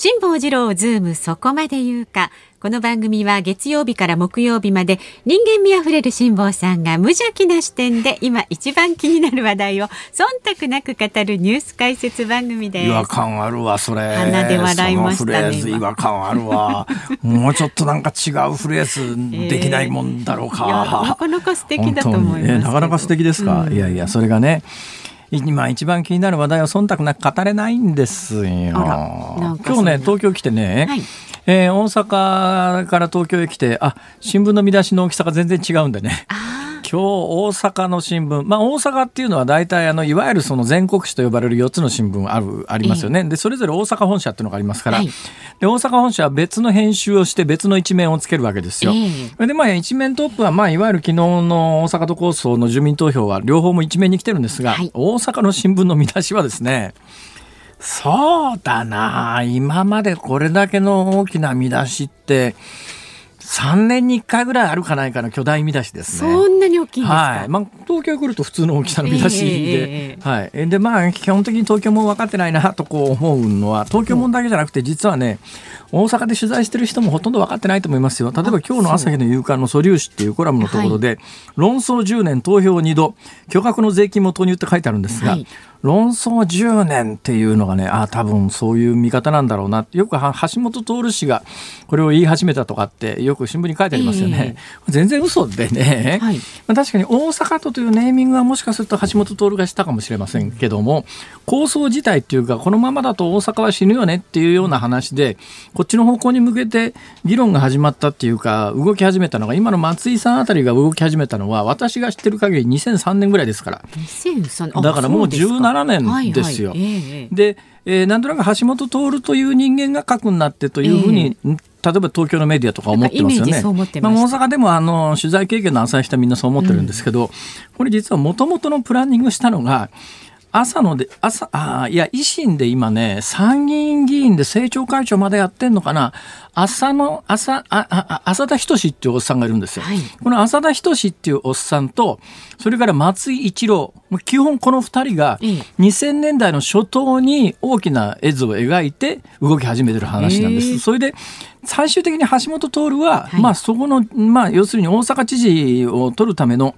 辛坊治郎ズームそこまで言うかこの番組は月曜日から木曜日まで人間味あふれる辛坊さんが無邪気な視点で今一番気になる話題を忖度なく語るニュース解説番組です。違和感あるわそれ。鼻で笑いましたね。違和感あるわ。もうちょっとなんか違うフレーズできないもんだろうか。えー、なかなか素敵だと思います、なかなか素敵ですか？うん、いやいやそれがね。今一番気になる話題は忖度なく語れないんですよ。今日ね東京来てね、はい、えー、大阪から東京へ来てあ新聞の見出しの大きさが全然違うんでね。今日大阪の新聞、まあ、大阪っていうのは大体あのいわゆるその全国紙と呼ばれる4つの新聞あるありますよね、でそれぞれ大阪本社っていうのがありますから、はい、で大阪本社は別の編集をして別の一面をつけるわけですよ。でまあ一面トップは、まあ、いわゆる昨日の大阪都構想の住民投票は両方も一面に来てるんですが、はい、大阪の新聞の見出しはですねそうだな今までこれだけの大きな見出しって3年に1回ぐらいあるかないかの巨大見出しですね。そんなに大きいんですか、はい。まあ、東京来ると普通の大きさの見出しで、えー、はい、でまあ基本的に東京も分かってないなとこう思うのは東京もんだけじゃなくて実はね大阪で取材してる人もほとんど分かってないと思いますよ。例えば今日の朝日の夕刊の素粒子っていうコラムのところで、はい、論争10年投票2度巨額の税金も投入って書いてあるんですが、はい論争10年っていうのがね、ああ、多分そういう見方なんだろうな。よく橋本徹氏がこれを言い始めたとかって、よく新聞に書いてありますよね。えー、全然嘘でね、はい、まあ、確かに大阪都というネーミングはもしかすると橋本徹がしたかもしれませんけども、構想自体っていうか、このままだと大阪は死ぬよねっていうような話で、こっちの方向に向けて議論が始まったっていうか、動き始めたのが、今の松井さんあたりが動き始めたのは、私が知ってる限り2003年ぐらいですから。だからもう17 7年ですよ。はいはい。えー、で、えー、なんとなく橋本徹という人間が核になってというふうに、えー、例えば東京のメディアとか思ってますよね。まあ、大阪でもあの取材経験の浅い人はみんなそう思ってるんですけど、うん、これ実はもともとのプランニングしたのが朝ので、朝、あいや、維新で今ね、参議院議員で政調会長までやってんのかな。朝の、朝、あ、あ、浅田仁っていうおっさんがいるんですよ。はい、この浅田仁っていうおっさんと、それから松井一郎、基本この二人が、2000年代の初頭に大きな絵図を描いて動き始めてる話なんです。それで、最終的に橋本徹は、はい、まあそこの、まあ要するに大阪知事を取るための、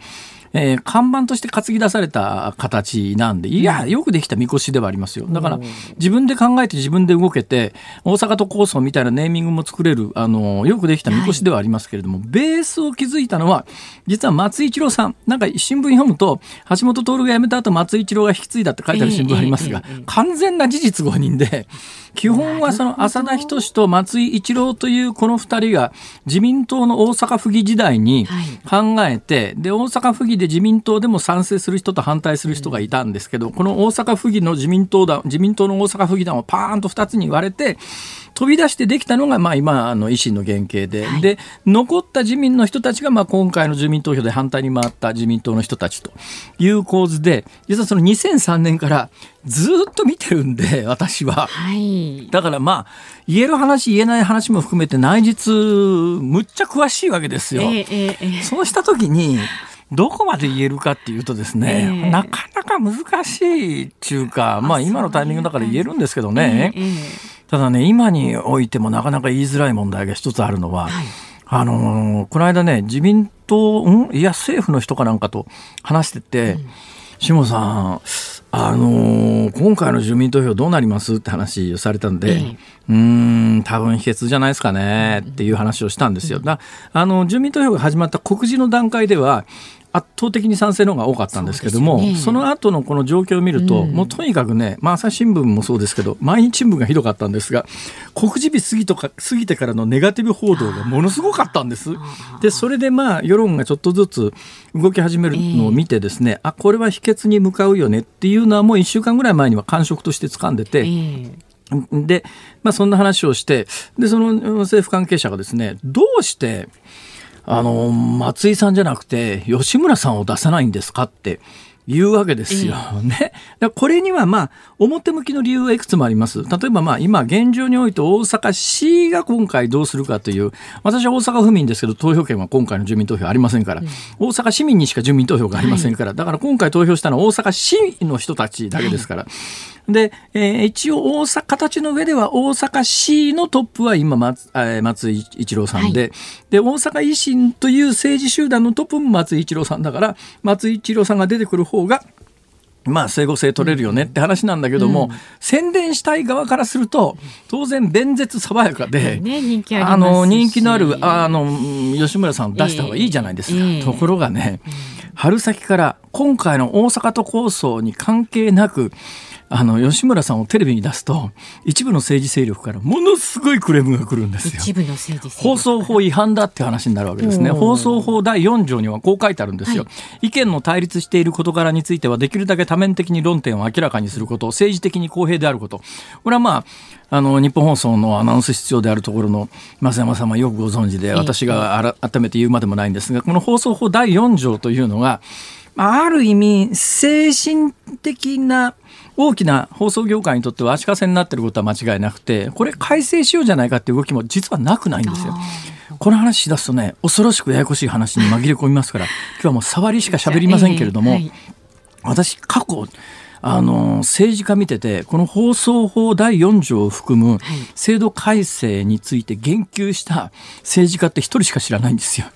えー、看板として担ぎ出された形なんで、いや、よくできたみこしではありますよ。だから、自分で考えて自分で動けて、大阪都構想みたいなネーミングも作れる、あの、よくできたみこしではありますけれども、はい、ベースを築いたのは、実は松井一郎さん。なんか新聞読むと、橋本徹が辞めた後、松井一郎が引き継いだって書いてある新聞ありますが、完全な事実誤認で、基本はその浅田仁と松井一郎というこの2人が自民党の大阪府議時代に考えて、で大阪府議で自民党でも賛成する人と反対する人がいたんですけど、この大阪府議の自民党団、自民党の大阪府議団をパーンと2つに割れて、飛び出してできたのが、まあ、今あの維新の原型で、はい、で残った自民の人たちが、まあ、今回の住民投票で反対に回った自民党の人たちという構図で実はその2003年からずっと見てるんで 私は、はい、だからまあ言える話言えない話も含めて内実むっちゃ詳しいわけですよ。えーえー、そうした時にどこまで言えるかっていうとですね、えー、なかなか難しいっていうか、まあ今のタイミングだから言えるんですけどね、えー、ただね、今においてもなかなか言いづらい問題が一つあるのは、はい、あのー、この間ね、自民党、ん？いや、政府の人かなんかと話してて、うん、下さん、あのー、今回の住民投票どうなりますって話をされたんで、えうん、多分秘訣じゃないですかねっていう話をしたんですよ。だあの住民投票が始まった告示の段階では、圧倒的に賛成の方が多かったんですけどもそ,、ね、その後のこの状況を見ると、うん、もうとにかくね、まあ、朝日新聞もそうですけど毎日新聞がひどかったんですが告示日過ぎとか過ぎてからのネガティブ報道がものすごかったんです。でそれでまあ世論がちょっとずつ動き始めるのを見てですね、えー、あこれは秘訣に向かうよねっていうのはもう1週間ぐらい前には感触として掴んでて。えーで、まあ、そんな話をして、で、その政府関係者がですね、どうして、あの、松井さんじゃなくて、吉村さんを出さないんですかっていうわけですよ。ね。これにはまあ、表向きの理由はいくつもあります。例えばまあ、今、現状において大阪市が今回どうするかという、私は大阪府民ですけど、投票権は今回の住民投票ありませんから、うん、大阪市民にしか住民投票がありませんから、はい、だから今回投票したのは大阪市の人たちだけですから。はいで、えー、一応大阪、形の上では大阪市のトップは今松、え松井一郎さんで、はい、で、大阪維新という政治集団のトップも松井一郎さんだから、松井一郎さんが出てくる方が、まあ、整合性取れるよねって話なんだけども、うん、宣伝したい側からすると、当然、弁舌爽やかで、ね、人気ああの、人気のある、あの、吉村さんを出した方がいいじゃないですか。えー、ところがね、春先から今回の大阪都構想に関係なく、あの吉村さんをテレビに出すと一部の政治勢力からものすごいクレームが来るんですよ。一部の政治放送法違反だって話になるわけですね。放送法第4条にはこう書いてあるんですよ、はい、意見の対立している事柄についてはできるだけ多面的に論点を明らかにすること政治的に公平であること。これはまああの日本放送のアナウンス必要であるところの増山さんはよくご存知で私が改めて言うまでもないんですがこの放送法第4条というのがある意味精神的な大きな放送業界にとっては足かせになっていることは間違いなくてこれ改正しようじゃないかっていう動きも実はなくないんですよ。この話しだすとね恐ろしくややこしい話に紛れ込みますから 今日はもう触りしか喋りませんけれども、私過去あの政治家見ててこの放送法第4条を含む制度改正について言及した政治家って一人しか知らないんですよ。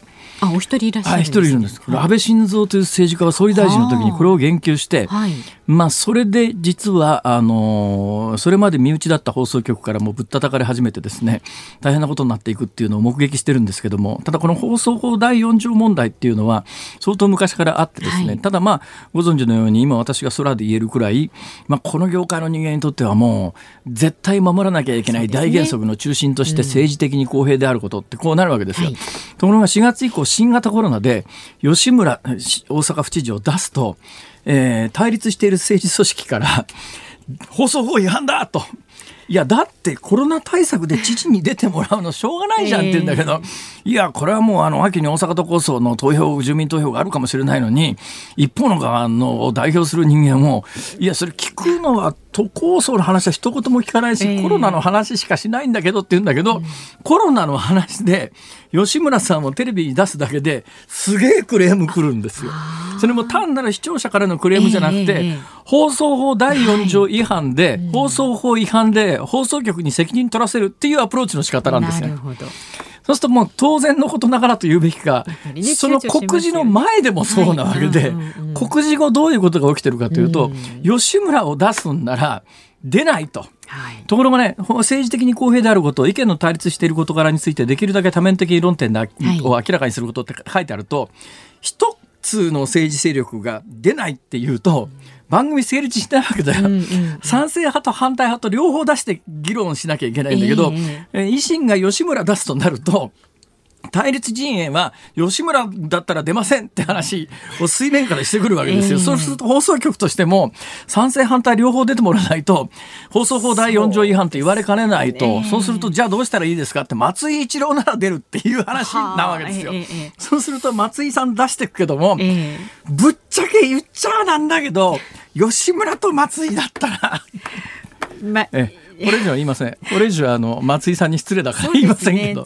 あお一人いらっしゃるんです、ね、一人いるんです。安倍晋三という政治家は総理大臣の時にこれを言及して、はい、まあそれで実はあのそれまで身内だった放送局からもぶったたかれ始めてですね大変なことになっていくっていうのを目撃してるんですけどもただこの放送法第4条問題っていうのは相当昔からあってですね、はい、ただまあご存知のように今私が空で言えるくらい、まあ、この業界の人間にとってはもう絶対守らなきゃいけない大原則の中心として政治的に公平であることってこうなるわけですよ。はい、ところが4月以降新型コロナで吉村大阪府知事を出すと、えー、対立している政治組織から放送法違反だと。いやだってコロナ対策で知事に出てもらうのしょうがないじゃんって言うんだけど、えー、いやこれはもうあの秋に大阪都構想の投票住民投票があるかもしれないのに一方の側の代表する人間もいやそれ聞くのは都構想の話は一言も聞かないし、えー、コロナの話しかしないんだけどって言うんだけど、コロナの話で吉村さんをテレビに出すだけですげえクレーム来るんですよ。それも単なる視聴者からのクレームじゃなくて、えー、放送法第4条違反で、はい、放送法違反で放送局に責任取らせるっていうアプローチの仕方なんですね。そうするともう当然のことながらと言うべきか、ね、その告示の前でもそうなわけで、告示後どういうことが起きてるかというと、吉村を出すんなら出ないと。はい、ところがね政治的に公平であること意見の対立している事柄についてできるだけ多面的論点を明らかにすることって書いてあると一つの政治勢力が出ないっていうと、番組成立しないわけだよ、うんうん、賛成派と反対派と両方出して議論しなきゃいけないんだけど、えー、維新が吉村出すとなると対立陣営は吉村だったら出ませんって話を水面からしてくるわけですよ。えー、そうすると放送局としても賛成反対両方出てもらわないと放送法第4条違反と言われかねないと。そう,、するとじゃあどうしたらいいですかって松井一郎なら出るっていう話なわけですよ。えー、そうすると松井さん出していくけども、えー、ぶっちゃけ言っちゃなんだけど吉村と松井だったらまえこれ以上は言いません。これ以上はあの松井さんに失礼だから言いませんけど。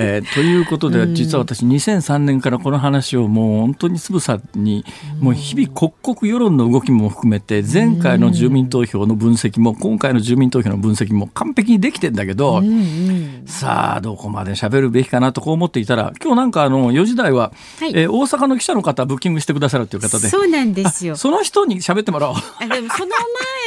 えー、ということで、実は私2003年からこの話をもう本当につぶさに、もう日々刻々世論の動きも含めて前回の住民投票の分析も今回の住民投票の分析も完璧にできてんだけど、さあどこまで喋るべきかなとこう思っていたら今日なんかあの4時台は、はい、えー、大阪の記者の方ブッキングしてくださるという方で。そうなんですよ。その人に喋ってもらおう。あでもその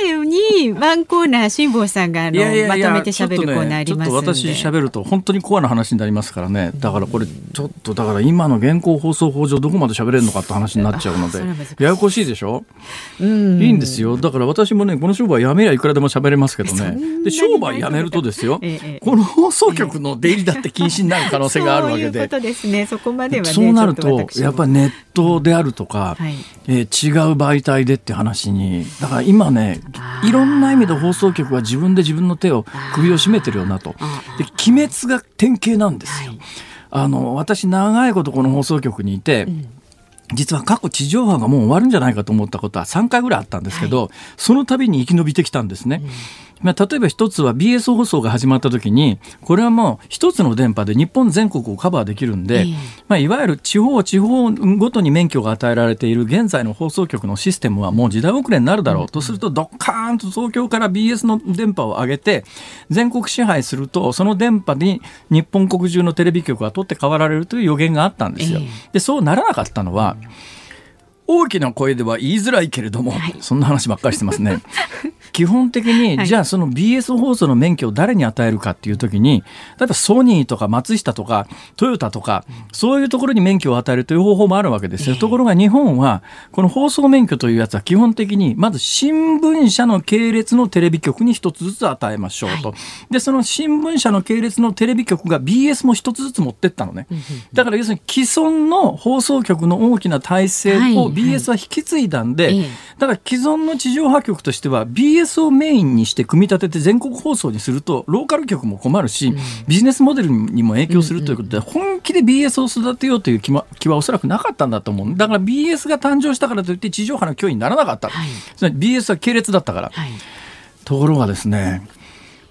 前ににワンコーナー辛坊さんがあのまとめて喋るコーナーありますんで、ね、私喋ると本当にコアな話になりますからね。だからこれちょっとだから今の現行放送法上どこまで喋れるのかって話になっちゃうのでややこしいでしょ、うん、いいんですよ。だから私もねこの商売やめりゃいくらでも喋れますけどね。で商売やめるとですよ、ええ、この放送局の出入りだって禁止になる可能性があるわけで。そういうことですね。そこまでは、ね、そうなるとやっぱりネットであるとか、はい、えー、違う媒体でって話に。だから今ねいろんな意味で放送局は自分で自分の手を首を絞めてるよなと。で鬼滅が典型なんですよ。はい、あの私長いことこの放送局にいて、うん。実は過去地上波がもう終わるんじゃないかと思ったことは3回ぐらいあったんですけど、はい、その度に生き延びてきたんですね。うんまあ、例えば一つは BS 放送が始まった時にこれはもう一つの電波で日本全国をカバーできるんで、まあ、いわゆる地方地方ごとに免許が与えられている現在の放送局のシステムはもう時代遅れになるだろう。とするとドッカーンと東京から BS の電波を上げて全国支配するとその電波に日本国中のテレビ局が取って代わられるという予言があったんですよ。でそうならなかったのは大きな声では言いづらいけれども、はい、そんな話ばっかりしてますね。基本的に、はい、じゃあその BS 放送の免許を誰に与えるかっていう時に例えばソニーとか松下とかトヨタとかそういうところに免許を与えるという方法もあるわけですよ。ところが日本はこの放送免許というやつは基本的にまず新聞社の系列のテレビ局に一つずつ与えましょうと。はい、でその新聞社の系列のテレビ局が BS も一つずつ持ってったのね。だから要するに既存の放送局の大きな体制を BS は引き継いだんで、だから既存の地上波局としては BS BS をメインにして組み立てて全国放送にするとローカル局も困るし、ビジネスモデルにも影響するということで、本気で BS を育てようという気はおそらくなかったんだと思うだから BS が誕生したからといって地上波の脅威にならなかった、はい、BS は系列だったから、はい、ところがですね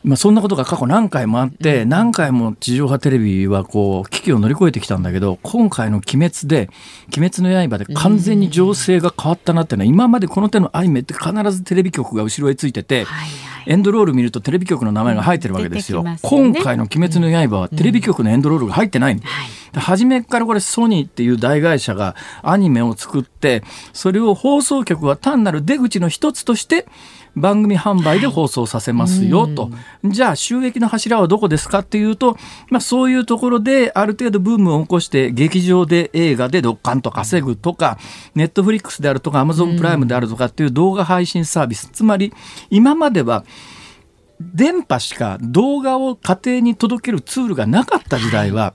まあ、そんなことが過去何回もあって、何回も地上波テレビはこう危機を乗り越えてきたんだけど今回の「鬼滅」で「鬼滅の刃」で完全に情勢が変わったなっていうのは今までこの手のアニメって必ずテレビ局が後ろへついてて、エンドロール見るとテレビ局の名前が入ってるわけですよ。今回の「鬼滅の刃」はテレビ局のエンドロールが入ってない、初めからこれソニーっていう大会社がアニメを作ってそれを放送局は単なる出口の一つとして番組販売で放送させますよと、じゃあ収益の柱はどこですかっていうと、まあ、そういうところである程度ブームを起こして劇場で映画でドッカンと稼ぐとかネットフリックスであるとかアマゾンプライムであるとかっていう動画配信サービス、つまり今までは電波しか動画を家庭に届けるツールがなかった時代は、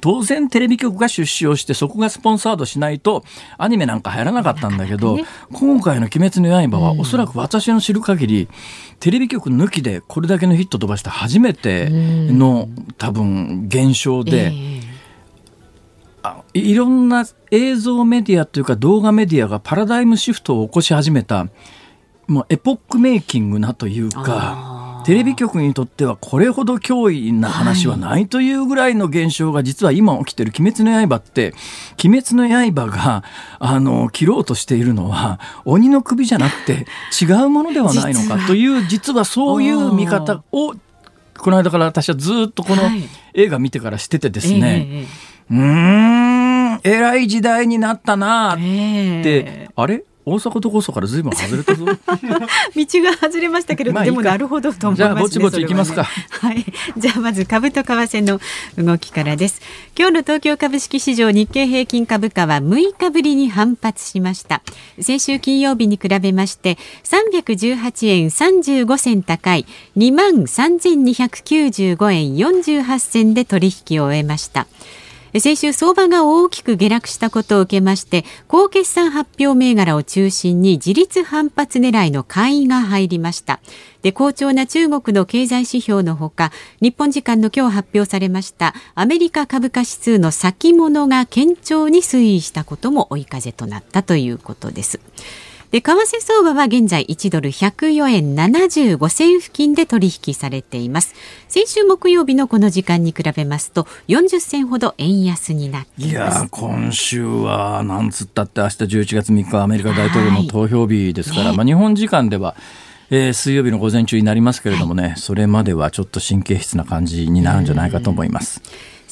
当然テレビ局が出資をしてそこがスポンサードしないとアニメなんか入らなかったんだけど、ね、今回の「鬼滅の刃」はおそらく私の知る限り、テレビ局抜きでこれだけのヒット飛ばした初めての多分現象で。いろんな映像メディアというか動画メディアがパラダイムシフトを起こし始めたもうエポックメイキングなというかテレビ局にとってはこれほど脅威な話はないというぐらいの現象が実は今起きてる「鬼滅の刃」って「鬼滅の刃が」あの切ろうとしているのは鬼の首じゃなくて違うものではないのかという実はそういう見方をこの間から私はずっとこの映画見てからしててですね、うーん偉い時代になったなって、あれ？大阪とこそからずいぶん外れたぞ。道が外れましたけれど、まあ、でもなるほどと思います、ね、じゃあぼちぼち行きますか、ね、はい。じゃあまず株と為替の動きからです。今日の東京株式市場日経平均株価は6日ぶりに反発しました。先週金曜日に比べまして318円35銭高い2万3295円48銭で取引を終えました先週相場が大きく下落したことを受けまして高決算発表銘柄を中心に自立反発狙いの買いが入りました。で好調な中国の経済指標のほか日本時間の今日発表されましたアメリカ株価指数の先物が堅調に推移したことも追い風となったということです。で為替相場は現在1ドル104円75銭付近で取引されています。先週木曜日のこの時間に比べますと40銭ほど円安になっていや今週はなんつったって明日11月3日アメリカ大統領の投票日ですから、ね、まあ日本時間ではえー、水曜日の午前中になりますけれどもね、はい、それまではちょっと神経質な感じになるんじゃないかと思います。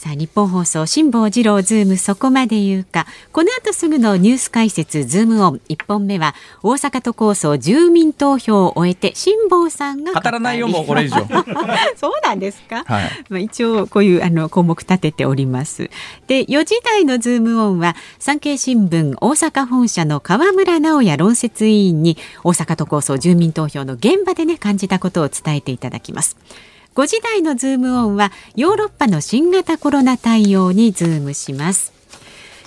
さあニッポン放送辛坊治郎ズームそこまで言うか。この後すぐのニュース解説ズームオン。1本目は大阪都構想住民投票を終えて辛坊さんが語らないよもうこれ以上。そうなんですか、はい、まあ一応こういうあの項目立てております。で4時台のズームオンは産経新聞大阪本社の河村直哉論説委員に大阪都構想住民投票の現場でね感じたことを伝えていただきます5時台のズームオンはヨーロッパの新型コロナ対応にズームします。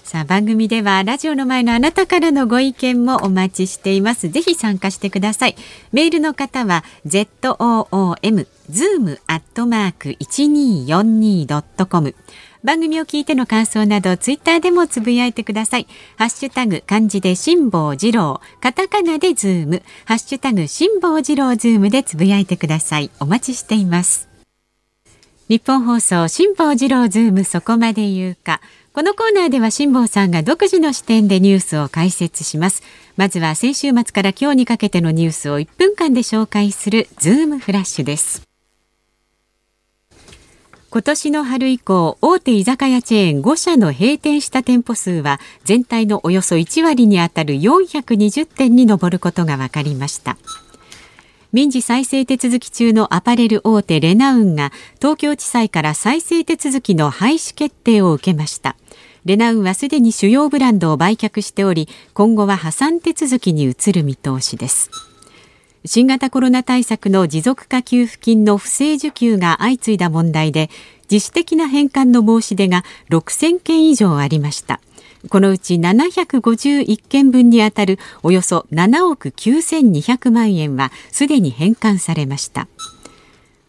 さあ番組ではラジオの前のあなたからのご意見もお待ちしています。ぜひ参加してください。メールの方は zoom zoom アットマーク 1242.com 番組を聞いての感想などツイッターでもつぶやいてください。ハッシュタグ漢字で辛坊治郎。カタカナでズーム。ハッシュタグ辛坊治郎ズームでつぶやいてください。お待ちしています。ニッポン放送辛坊治郎ズームそこまで言うか。このコーナーでは辛坊さんが独自の視点でニュースを解説します。まずは先週末から今日にかけてのニュースを1分間で紹介するズームフラッシュです。今年の春以降大手居酒屋チェーン5社の閉店した店舗数は全体のおよそ1割にあたる420店に上ることが分かりました。民事再生手続き中のアパレル大手レナウンが東京地裁から再生手続きの廃止決定を受けました。レナウンはすでに主要ブランドを売却しており今後は破産手続きに移る見通しです。新型コロナ対策の持続化給付金の不正受給が相次いだ問題で自主的な返還の申し出が6000件以上ありました。このうち751件分にあたるおよそ7億9200万円はすでに返還されました。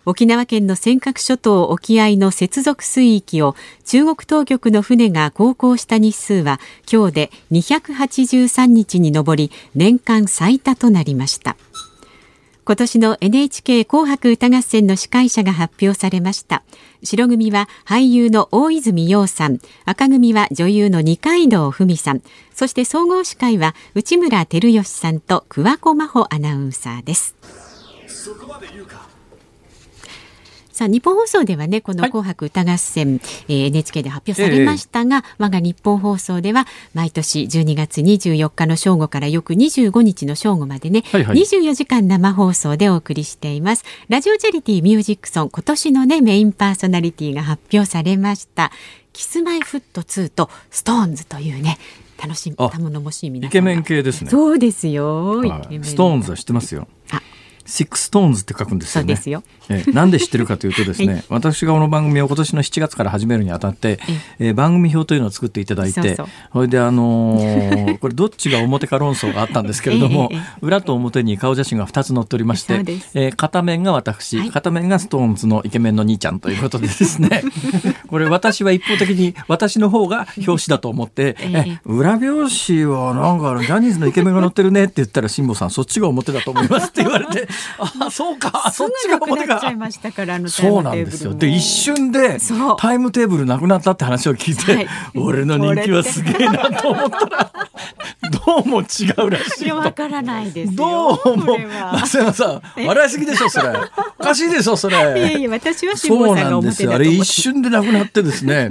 沖縄県の尖閣諸島沖合の接続水域を中国当局の船が航行した日数は今日で283日に上り年間最多となりました。今年の NHK 紅白歌合戦の司会者が発表されました。白組は俳優の大泉洋さん。赤組は女優の二階堂ふみさん。そして総合司会は内村照義さんと桑子真帆アナウンサーです。そこまで言うか。さあ日本放送ではねこの紅白歌合戦、はい、えー、NHK で発表されましたが、えー、我が日本放送では毎年12月24日の正午から翌25日の正午までね、はいはい、24時間生放送でお送りしています。ラジオチャリティーミュージックソン今年のねメインパーソナリティが発表されましたキスマイフット2とストーンズというね楽しみ頼もしい皆イケメン系ですね。そうですよ、ストーンズは知ってますよ。あシックストーンズって書くんですよね。よ。えなんで知ってるかというとですね、はい、私がこの番組を今年の7月から始めるにあたって、えー、番組表というのを作っていただいて、それであのー、これどっちが表か論争があったんですけれども、裏と表に顔写真が2つ載っておりまして、えー、片面が私、はい、片面がストーンズのイケメンの兄ちゃんということでですね、これ私は一方的に私の方が表紙だと思って、え裏表紙はなんかジャニーズのイケメンが載ってるねって言ったら辛坊さんそっちが表だと思いますって言われて。あそうか。そっちが。表がそうなんですよ。で一瞬でタイムテーブルなくなったって話を聞いて、はい、俺の人気はすげえなと思った。らどうも違うらしいわからないですどうも松山さん笑いすぎでしょそれ。おかしいでしょそれ。いやいや私はそうなんですよ。あれ一瞬でなくなってですね。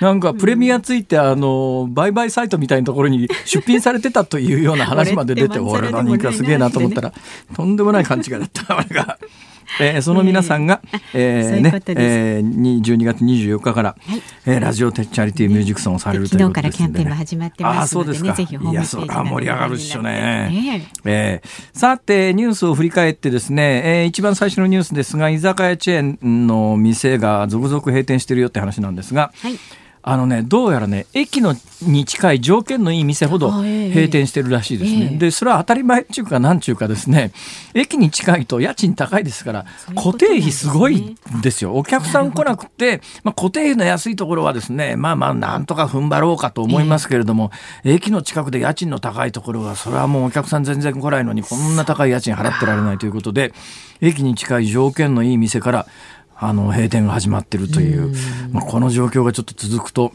なんかプレミアついてあの売買サイトみたいなところに出品されてたというような話まで出て。俺の人気はすげえなと思ったらとんでもない感じがだった。えー、その皆さんが、えー、ね、えー、12月24日から、はい、えー、ラジオチャリティーミュージックソンをされるということですね。昨日からキャンペーンも始まってますので、ね、でぜひホームページいや、それ盛り上がるっしょね。えー、さて、ニュースを振り返ってですね、えー、一番最初のニュースですが、居酒屋チェーンの店が続々閉店してるよって話なんですが、はいあのね、どうやらね、駅のに近い条件のいい店ほど閉店してるらしいですね。えー、で、それは当たり前っていうか、なんちゅうかですね、駅に近いと家賃高いですから、固定費すごいんですよ。お客さん来なくて、まあ、固定費の安いところはですね、まあまあ、なんとか踏ん張ろうかと思いますけれども、えー、駅の近くで家賃の高いところは、それはもうお客さん全然来ないのに、こんな高い家賃払ってられないということで、駅に近い条件のいい店から、あの閉店が始まっているという、まあ、この状況がちょっと続くと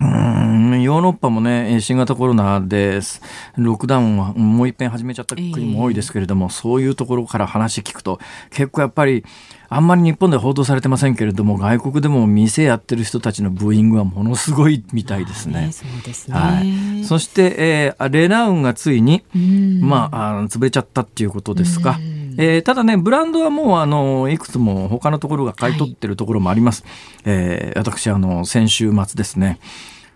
うんヨーロッパもね新型コロナでロックダウンはもう一遍始めちゃった国も多いですけれども、えー、そういうところから話聞くと結構やっぱりあんまり日本で報道されてませんけれども外国でも店やってる人たちのブーイングはものすごいみたいですね。そうですね。はい、そして、えー、レナウンがついに、まあ、あ潰れちゃったっていうことですか。えー、ただねブランドはもうあのいくつも他のところが買い取ってるところもあります。はい、えー、私あの先週末ですね。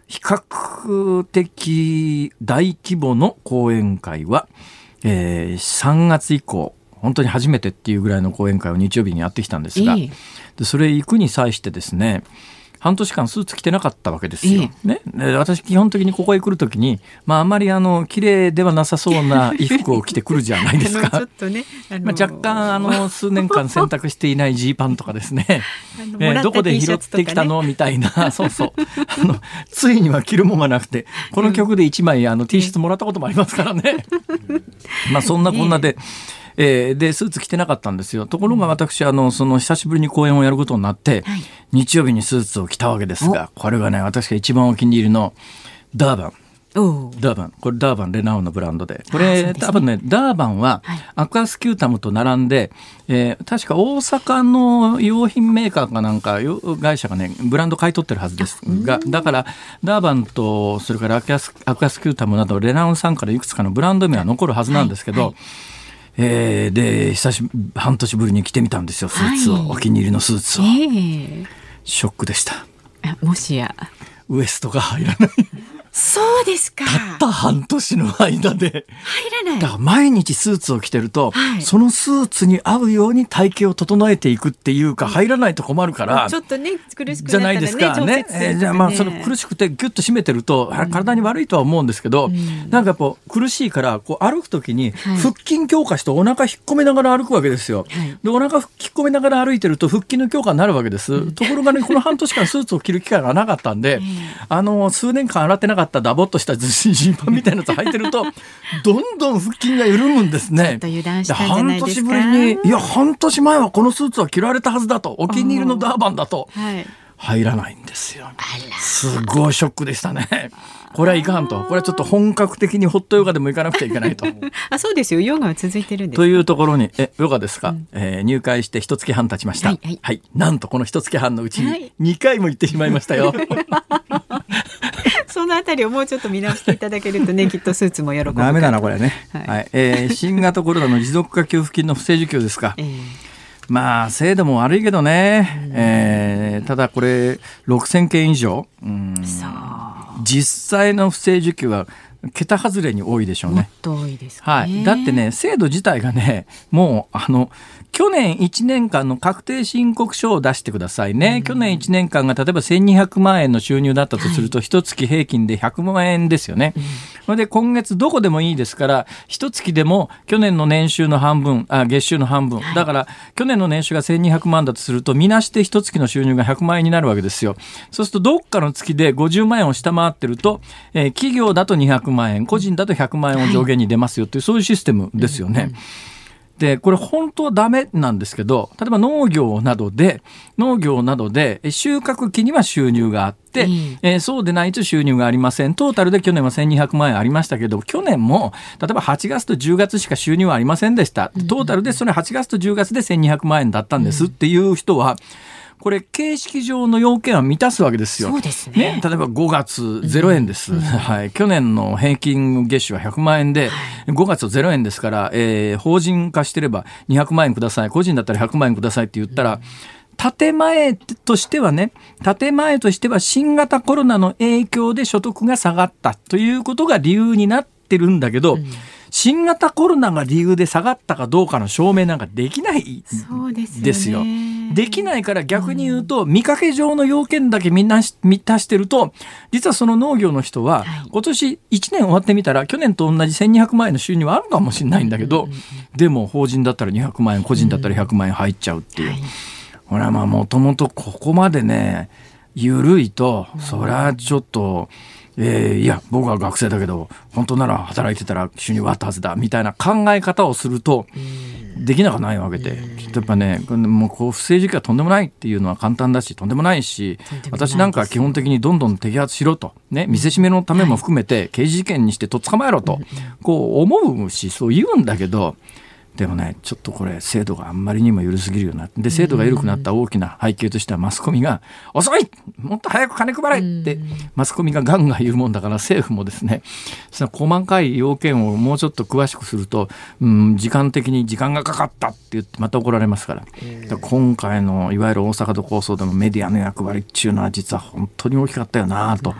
比較的大規模の講演会は、えー、3月以降本当に初めてっていうぐらいの講演会を日曜日にやってきたんですが、でそれ行くに際してですね半年間スーツ着てなかったわけですよ。ね、私基本的にここへ来る時に、まああんまりあの綺麗ではなさそうな衣服を着てくるじゃないですか。ちょっとね、あのー、まあ若干あの数年間洗濯していないジーパンとかですね。えー、どこで拾ってきたの、みたいな、そうそう。あのついには着るもんがなくて、この曲で1枚あの T シャツもらったこともありますからね。まあそんなこんなで。えー、でスーツ着てなかったんですよ。ところが私あのその久しぶりに講演をやることになって、はい、日曜日にスーツを着たわけですがこれがね私が一番お気に入りのダーバン。ダーバン。これダーバンレナウンのブランドで。これ、ね、多分ねダーバンはアクアスキュータムと並んで、えー、確か大阪の洋品メーカーかなんか会社がねブランド買い取ってるはずですがだからダーバンとそれからアクアスアクアスキュータムなどレナウンさんからいくつかのブランド名は残るはずなんですけど、はい。はいえー、で久し半年ぶりに着てみたんですよスーツを、はい、お気に入りのスーツを、えー、ショックでした。もしや。ウエストが入らない そうですか。たった半年の間で。入らない。だから毎日スーツを着てると、はい、そのスーツに合うように体型を整えていくっていうか、入らないと困るから。ちょっとね、苦しく、ね、じゃないですかね。ねえー、じゃあまあ、その苦しくてギュッと締めてると、うん、体に悪いとは思うんですけど、うん、なんかやっぱ苦しいから、こう歩くときに腹筋強化してお腹引っ込めながら歩くわけですよ。はい、で、お腹引っ込めながら歩いてると腹筋の強化になるわけです。うん、ところがね、この半年間スーツを着る機会がなかったんで、あの、数年間洗ってなかったダボっとしたジーパンみたいなやつ履いてると どんどん腹筋が緩むんですね。半年ぶりにいや半年前はこのスーツは着られたはずだとお気に入りのダーバンだと。入らないんですよ。すごいショックでしたね。これはいかんと。これはちょっと本格的にホットヨガでも行かなくちゃいけないと。あ、そうですよ。ヨガは続いてるんですというところに、え、ヨガですか、うん、えー、入会して一月半経ちました。はい、はい、はい。なんとこの一月半のうちに2回も行ってしまいましたよ。そのあたりをもうちょっと見直していただけるとね、きっとスーツも喜ぶ。ダメだな、これね。はい、はい、えー、新型コロナの持続化給付金の不正受給ですか？えーまあ制度も悪いけどね、うん、えー、ただこれ6,000件以上、うん、実際の不正受給は桁外れに多いでしょうね。多いです、ね、はい。だってね、制度自体がね、もう、あの、去年1年間の確定申告書を出してくださいね。うん、去年1年間が例えば1200万円の収入だったとすると、一、はい、月平均で100万円ですよね。うん、それで今月どこでもいいですから、一月でも去年の年収の半分、あ、月収の半分。だから、去年の年収が1200万だとすると、みなして一月の収入が100万円になるわけですよ。そうすると、どっかの月で50万円を下回ってると、えー、企業だと200万円、個人だと100万円を上限に出ますよという、そういうシステムですよね。でこれ本当はダメなんですけど例えば農業などで農業などで収穫期には収入があって、うん、えー、そうでないと収入がありません。トータルで去年は1200万円ありましたけど去年も例えば8月と10月しか収入はありませんでした。トータルでそれ8月と10月で1200万円だったんですっていう人は、うんこれ形式上の要件は満たすわけですよ。そうですね。ね例えば5月0円です、うん、はい。去年の平均月収は100万円で、5月0円ですから、えー、法人化してれば200万円ください。個人だったら100万円くださいって言ったら、建前としてはね、建前としては新型コロナの影響で所得が下がったということが理由になってるんだけど、うん新型コロナが理由で下がったかどうかの証明なんかできないですよ。できないから逆に言うと、見かけ上の要件だけみんな満たしてると実はその農業の人は今年1年終わってみたら去年と同じ1200万円の収入はあるかもしれないんだけど、でも法人だったら200万円個人だったら100万円入っちゃうっていう。これはまあもともとここまでね緩いとそれはちょっと。えー、いや僕は学生だけど本当なら働いてたら収入はあったはずだみたいな考え方をするとできなくないわけで、やっぱね、もうこう不正事件はとんでもないっていうのは簡単だし、とんでもないし、私なんか基本的にどんどん摘発しろと、ね、見せしめのためも含めて刑事事件にしてとっ捕まえろと、こう思うし、そう言うんだけど、でもねちょっとこれ制度があんまりにも緩すぎるような。で制度が緩くなった大きな背景としてはマスコミが「遅い!もっと早く金配れ!」ってマスコミがガンガン言うもんだから政府もですねその細かい要件をもうちょっと詳しくすると、うん、時間的に時間がかかったって言ってまた怒られますから。から今回のいわゆる大阪都構想でのメディアの役割っていうのは実は本当に大きかったよなと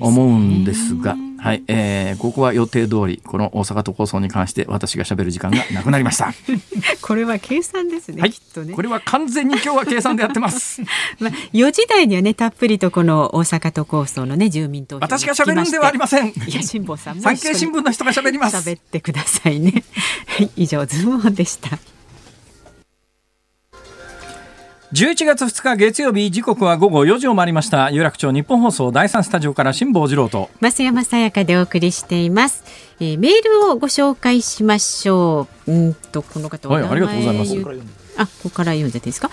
思うんですが。はい、えー、ここは予定通りこの大阪都構想に関して私が喋る時間がなくなりました。これは計算ですね、はい、きっとね。これは完全に今日は計算でやってます。まあ4時台にはねたっぷりとこの大阪都構想のね住民投票私が喋るんではありません。いや辛坊さん も産経新聞の人が喋ります。喋ってくださいね。はい以上ズームオンでした11月2日月曜日時刻は午後4時を回りました。有楽町日本放送第三スタジオから辛坊治郎と。増山さやかでお送りしています、えー、メールをご紹介しましょう。うんとこの方はいありがとうございます。あここから読んでいいですか？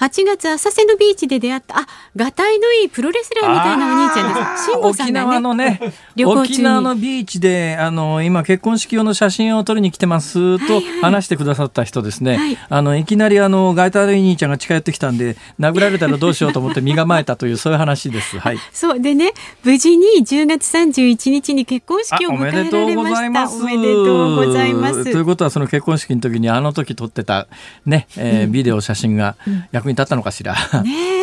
8月浅瀬のビーチで出会ったあがたいのいいプロレスラーみたいなお兄ちゃんです。辛坊さんが、ね、沖縄のね沖縄のビーチであの今結婚式用の写真を撮りに来てますと話してくださった人ですね、はい。はい、あのいきなりあのがたいのいい兄ちゃんが近寄ってきたんで殴られたらどうしようと思って身構えたというそういう話です。はい。そうでね無事に10月31日に結婚式を迎えられました。おめでとうございます。おめでとうございます。ということはその結婚式の時にあの時撮ってたね、えー、ビデオ写真が役に立ったのかしら。ね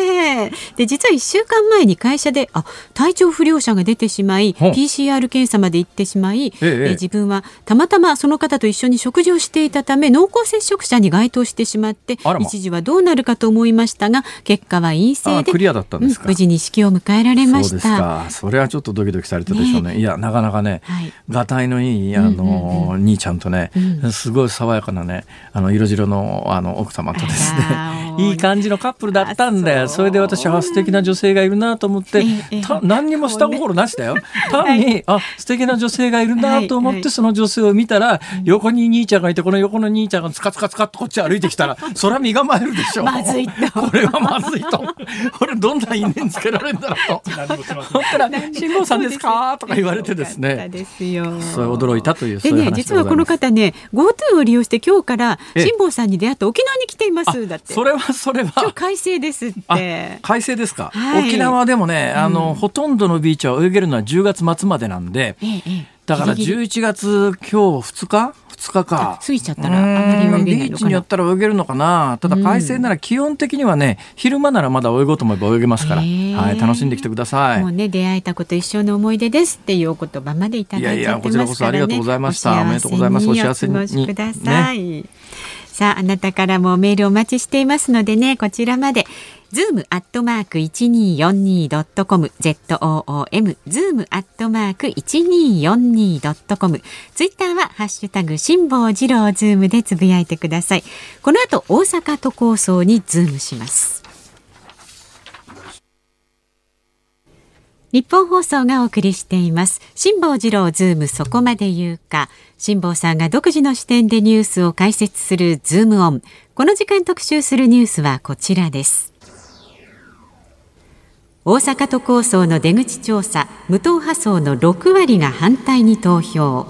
で実は1週間前に会社であ体調不良者が出てしまい PCR 検査まで行ってしまい、ええ自分はたまたまその方と一緒に食事をしていたため濃厚接触者に該当してしまって、ま、一時はどうなるかと思いましたが結果は陰性でクリアだったんですか、うん、無事に式を迎えられました。それはちょっとドキドキされたでしょうね、ね、い。やなかなかね、はい、がたいのいいあの、うんうん、兄ちゃんとね、うん、すごい爽やかなねあの色白のあの奥様とですねいい感じのカップルだったんだよ。それで私は素敵な女性がいるなと思って、た何にも下心なしだよ。単に、あ素敵な女性がいるなと思って、その女性を見たら、横に兄ちゃんがいてこの横の兄ちゃんがつかつかつかっとこっち歩いてきたらそりゃ身構えるでしょまずいと。これはまずいと。これどんな因縁つけられるんだろうと。そったら「辛坊さんですか?」とか言われてですね。そう驚いたというでね実はこの方ね GoTo を利用して今日から辛坊さんに出会って沖縄に来ています。だって。それは それは。今日快晴ですって。快晴ですか、はい、沖縄でもねあの、うん、ほとんどのビーチは泳げるのは10月末までなんで、ええ、だから11月今日2日？2日か。過ぎちゃったらあまり泳げないビーチによったら泳げるのかな。ただ快晴なら基本的にはね、昼間ならまだ泳ごうと思えば泳げますから、はい、楽しんできてください。もうね出会えたこと一生の思い出ですっていうお言葉までいただいて、ね、いやいやこちらこそありがとうございました。おめでとうございます。お幸せにください、ねさあ、あなたからもメールお待ちしていますのでね、こちらまで。ズームアットマーク一二四二ドットコム z o o m ズームアットマーク一二四二ドットコムツイッターはハッシュタグ辛坊治郎ズームでつぶやいてください。この後大阪都構想にズームします。ニッポン放送がお送りしています。辛坊治郎ズームそこまで言うか。辛坊さんが独自の視点でニュースを解説するズームオン。この時間特集するニュースはこちらです。大阪都構想の出口調査無党派層の6割が反対に投票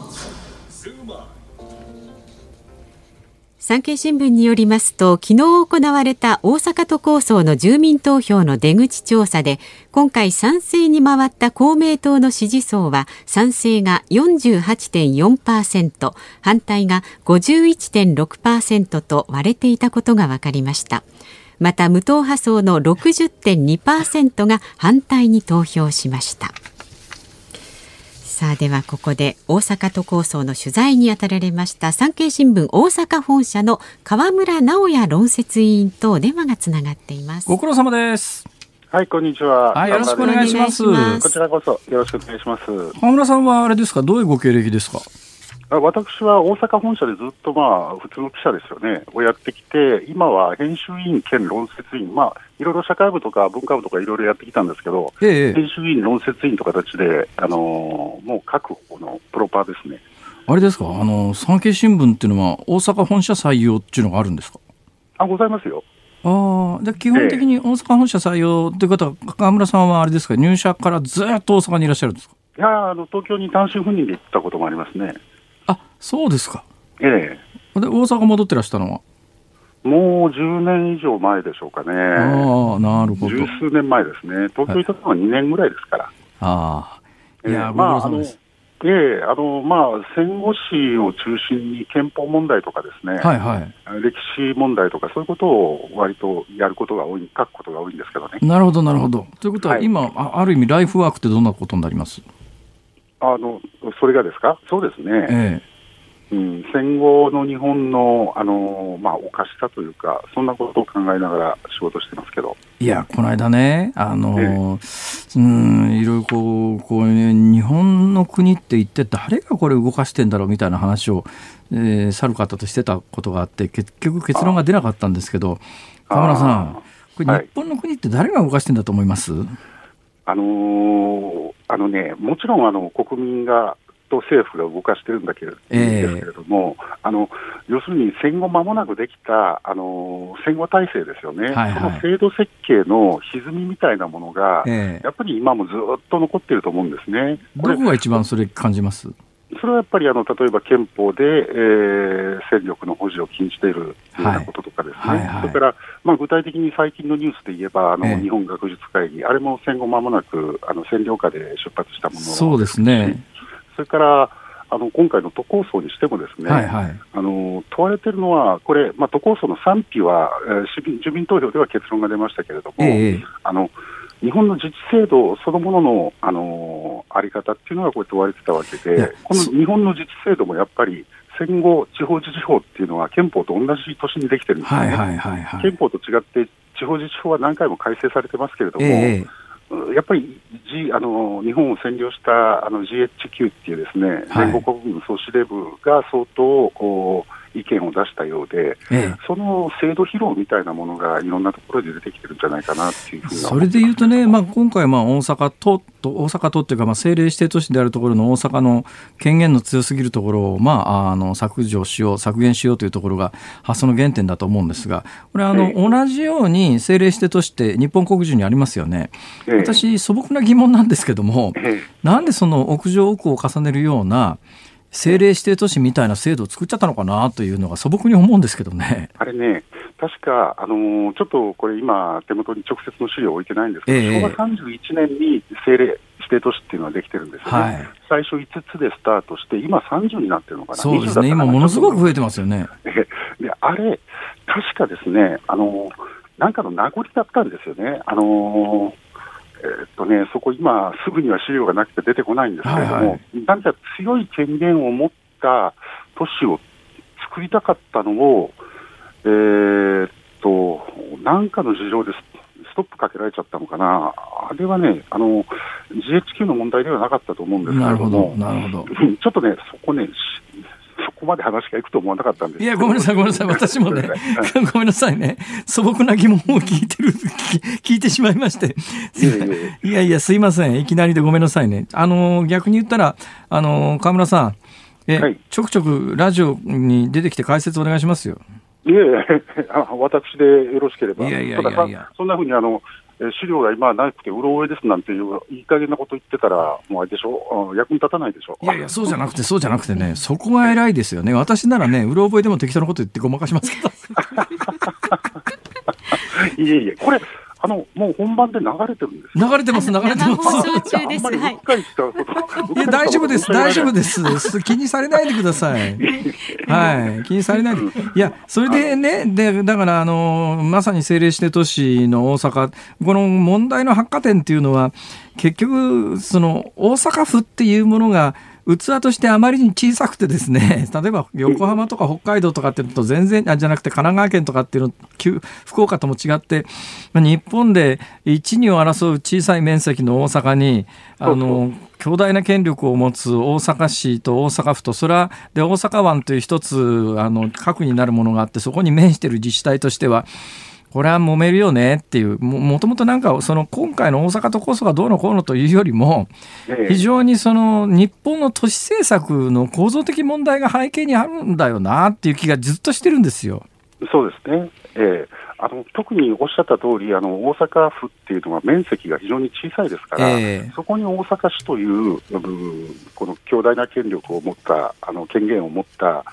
産経新聞によりますと昨日行われた大阪都構想の住民投票の出口調査で今回賛成に回った公明党の支持層は賛成が48.4%反対が51.6%と割れていたことが分かりました。また無党派層の60.2%が反対に投票しました。さあではここで大阪都構想の取材に当たられました産経新聞大阪本社の河村直也論説委員と電話がつながっていますご苦労様ですはい、こんにちは。はい、よろしくお願いします。こちらこそよろしくお願いします。河村さんはあれですか、どういうご経歴ですか？私は大阪本社でずっとまあ普通の記者ですよね、をやってきて、今は編集委員兼論説委員、まあ、いろいろ社会部とか文化部とかいろいろやってきたんですけど、ええ、編集委員、論説委員という形で、あのー、もう各方のプロパーですね、あれですか？あの産経新聞っていうのは大阪本社採用っていうのがあるんですか？あございますよ。ああ、で基本的に大阪本社採用という方は、川村さんはあれですか、入社からずっと大阪にいらっしゃるんですか？いやあの東京に単身赴任で行ったこともありますね。あそうですか。ええ。で、大阪戻ってらしたのは？もう10年以上前でしょうかね。ああ、なるほど。十数年前ですね。東京いたのは2年ぐらいですから。はい、ああ。いや、えー、まあ、あの、ええあのまあ、戦後史を中心に憲法問題とかですね、はいはい、歴史問題とか、そういうことを割とやることが多い、書くことが多いんですけどね。なるほど、なるほど。ということは、今、あ、ある意味、ライフワークってどんなことになります？あのそれがですか、そうですね、ええうん、戦後の日本のあの、まあ、おかしさというか、そんなことを考えながら仕事してますけど。いや、この間ね、あの、うん、いろいろこう、こうね、日本の国って一体誰がこれ動かしてんだろうみたいな話を、えー、去る方としてたことがあって、結局結論が出なかったんですけど、河村さん、これ日本の国って誰が動かしてんだと思います、はい、あのー、あのね、もちろんあの国民がと政府が動かしてるんだけれど,、ですけれども、あの要するに戦後間もなくできたあの戦後体制ですよね、はいはい、その制度設計の歪みみたいなものが、えー、やっぱり今もずっと残っていると思うんですね。どこが一番それ感じます。それはやっぱりあの例えば憲法で、えー、戦力の保持を禁じているようなこととかですね、はいはい。はい、それから、まあ、具体的に最近のニュースで言えば、あの、えー、日本学術会議、あれも戦後間もなくあの占領下で出発したものそうですね。それからあの今回の都構想にしても、ですね、はいはい、あの問われているのは、これ、まあ、都構想の賛否は、えー、住民投票では結論が出ましたけれども、えー、あの日本の自治制度そのものの、あのあり方っていうのがこう問われてたわけで、この日本の自治制度もやっぱり、戦後、地方自治法っていうのは憲法と同じ年にできてるんですよね。はいはいはいはい、憲法と違って、地方自治法は何回も改正されてますけれども、えーやっぱり、G、あの日本を占領したあの GHQ っていうですね、はい、連合国軍総司令部が相当こう意見を出したようで、ええ、その制度疲労みたいなものがいろんなところで出てきてるんじゃないかなっていうふうそれでいうとね、まあ、今回、まあ、大阪都と、大阪都っていうか、まあ、政令指定都市であるところの大阪の権限の強すぎるところを、まあ、あの削除しよう、削減しようというところが発想の原点だと思うんですが、これあの、え、同じように政令指定都市って日本国中にありますよね。私、素朴な疑問なんですけども、なんでその屋上奥を重ねるような、政令指定都市みたいな制度を作っちゃったのかなというのが素朴に思うんですけどね。あれね、確か、あのー、ちょっとこれ、今、手元に直接の資料を置いてないんですけど、えー、昭和31年に政令指定都市っていうのはできてるんですよね、はい、最初5つでスタートして、今、30になってるのかな、そうですね、今、ものすごく増えてますよね。であれ、確かですね、あのー、なんかの名残だったんですよね。あのーえー、っとね、そこ今、すぐには資料がなくて出てこないんですけれども、はいはい、何か強い権限を持った都市を作りたかったのを、えー、っと、なんかの事情でストップかけられちゃったのかな、あれはね、あの GHQ の問題ではなかったと思うんですけれども、なるほどちょっとね、そこね、そこまで話がいくと思わなかったんですいや、ごめんなさい、ごめんなさい。私もね、ごめんなさいね。素朴な疑問を聞いてる、聞いてしまいまして。いやいや、すいません。いきなりでごめんなさいね。あの、逆に言ったら、あの、河村さん、え、はい、ちょくちょくラジオに出てきて解説お願いしますよ。いえいえ、私でよろしければ。いやいやいやいや。そんなふうにあの、資料が今なくてうろ覚えですなんていう、いい加減なこと言ってたら、もうあれでしょ、役に立たないでしょ？いやいや、そうじゃなくて、そうじゃなくてね、そこが偉いですよね。私ならね、うろ覚えでも適当なこと言ってごまかしますけど。いえいえ、これ、あの、もう本番で流れてるんです流れてます、流れてます。いや、大丈夫です、大丈夫です。気にされないでください。はい、気にされないで。いや、それでね、で、だから、あの、まさに政令指定都市の大阪、この問題の発火点っていうのは、結局、その、大阪府っていうものが、器としてあまりに小さくてですね、例えば横浜とか北海道とかっていうのと全然、あじゃなくて神奈川県とかっていうの、福岡とも違って、日本で一、二を争う小さい面積の大阪に、あの、強大な権力を持つ大阪市と大阪府と、それは、で、大阪湾という一つ、あの、核になるものがあって、そこに面している自治体としては、これは揉めるよねっていうもともとなんかその今回の大阪都構想がどうのこうのというよりも、非常にその日本の都市政策の構造的問題が背景にあるんだよなっていう気がずっとしてるんですよ。そうですね、えー、あの特におっしゃった通りあの大阪府っていうのは面積が非常に小さいですから、えー、そこに大阪市というこの強大な権力を持ったあの権限を持った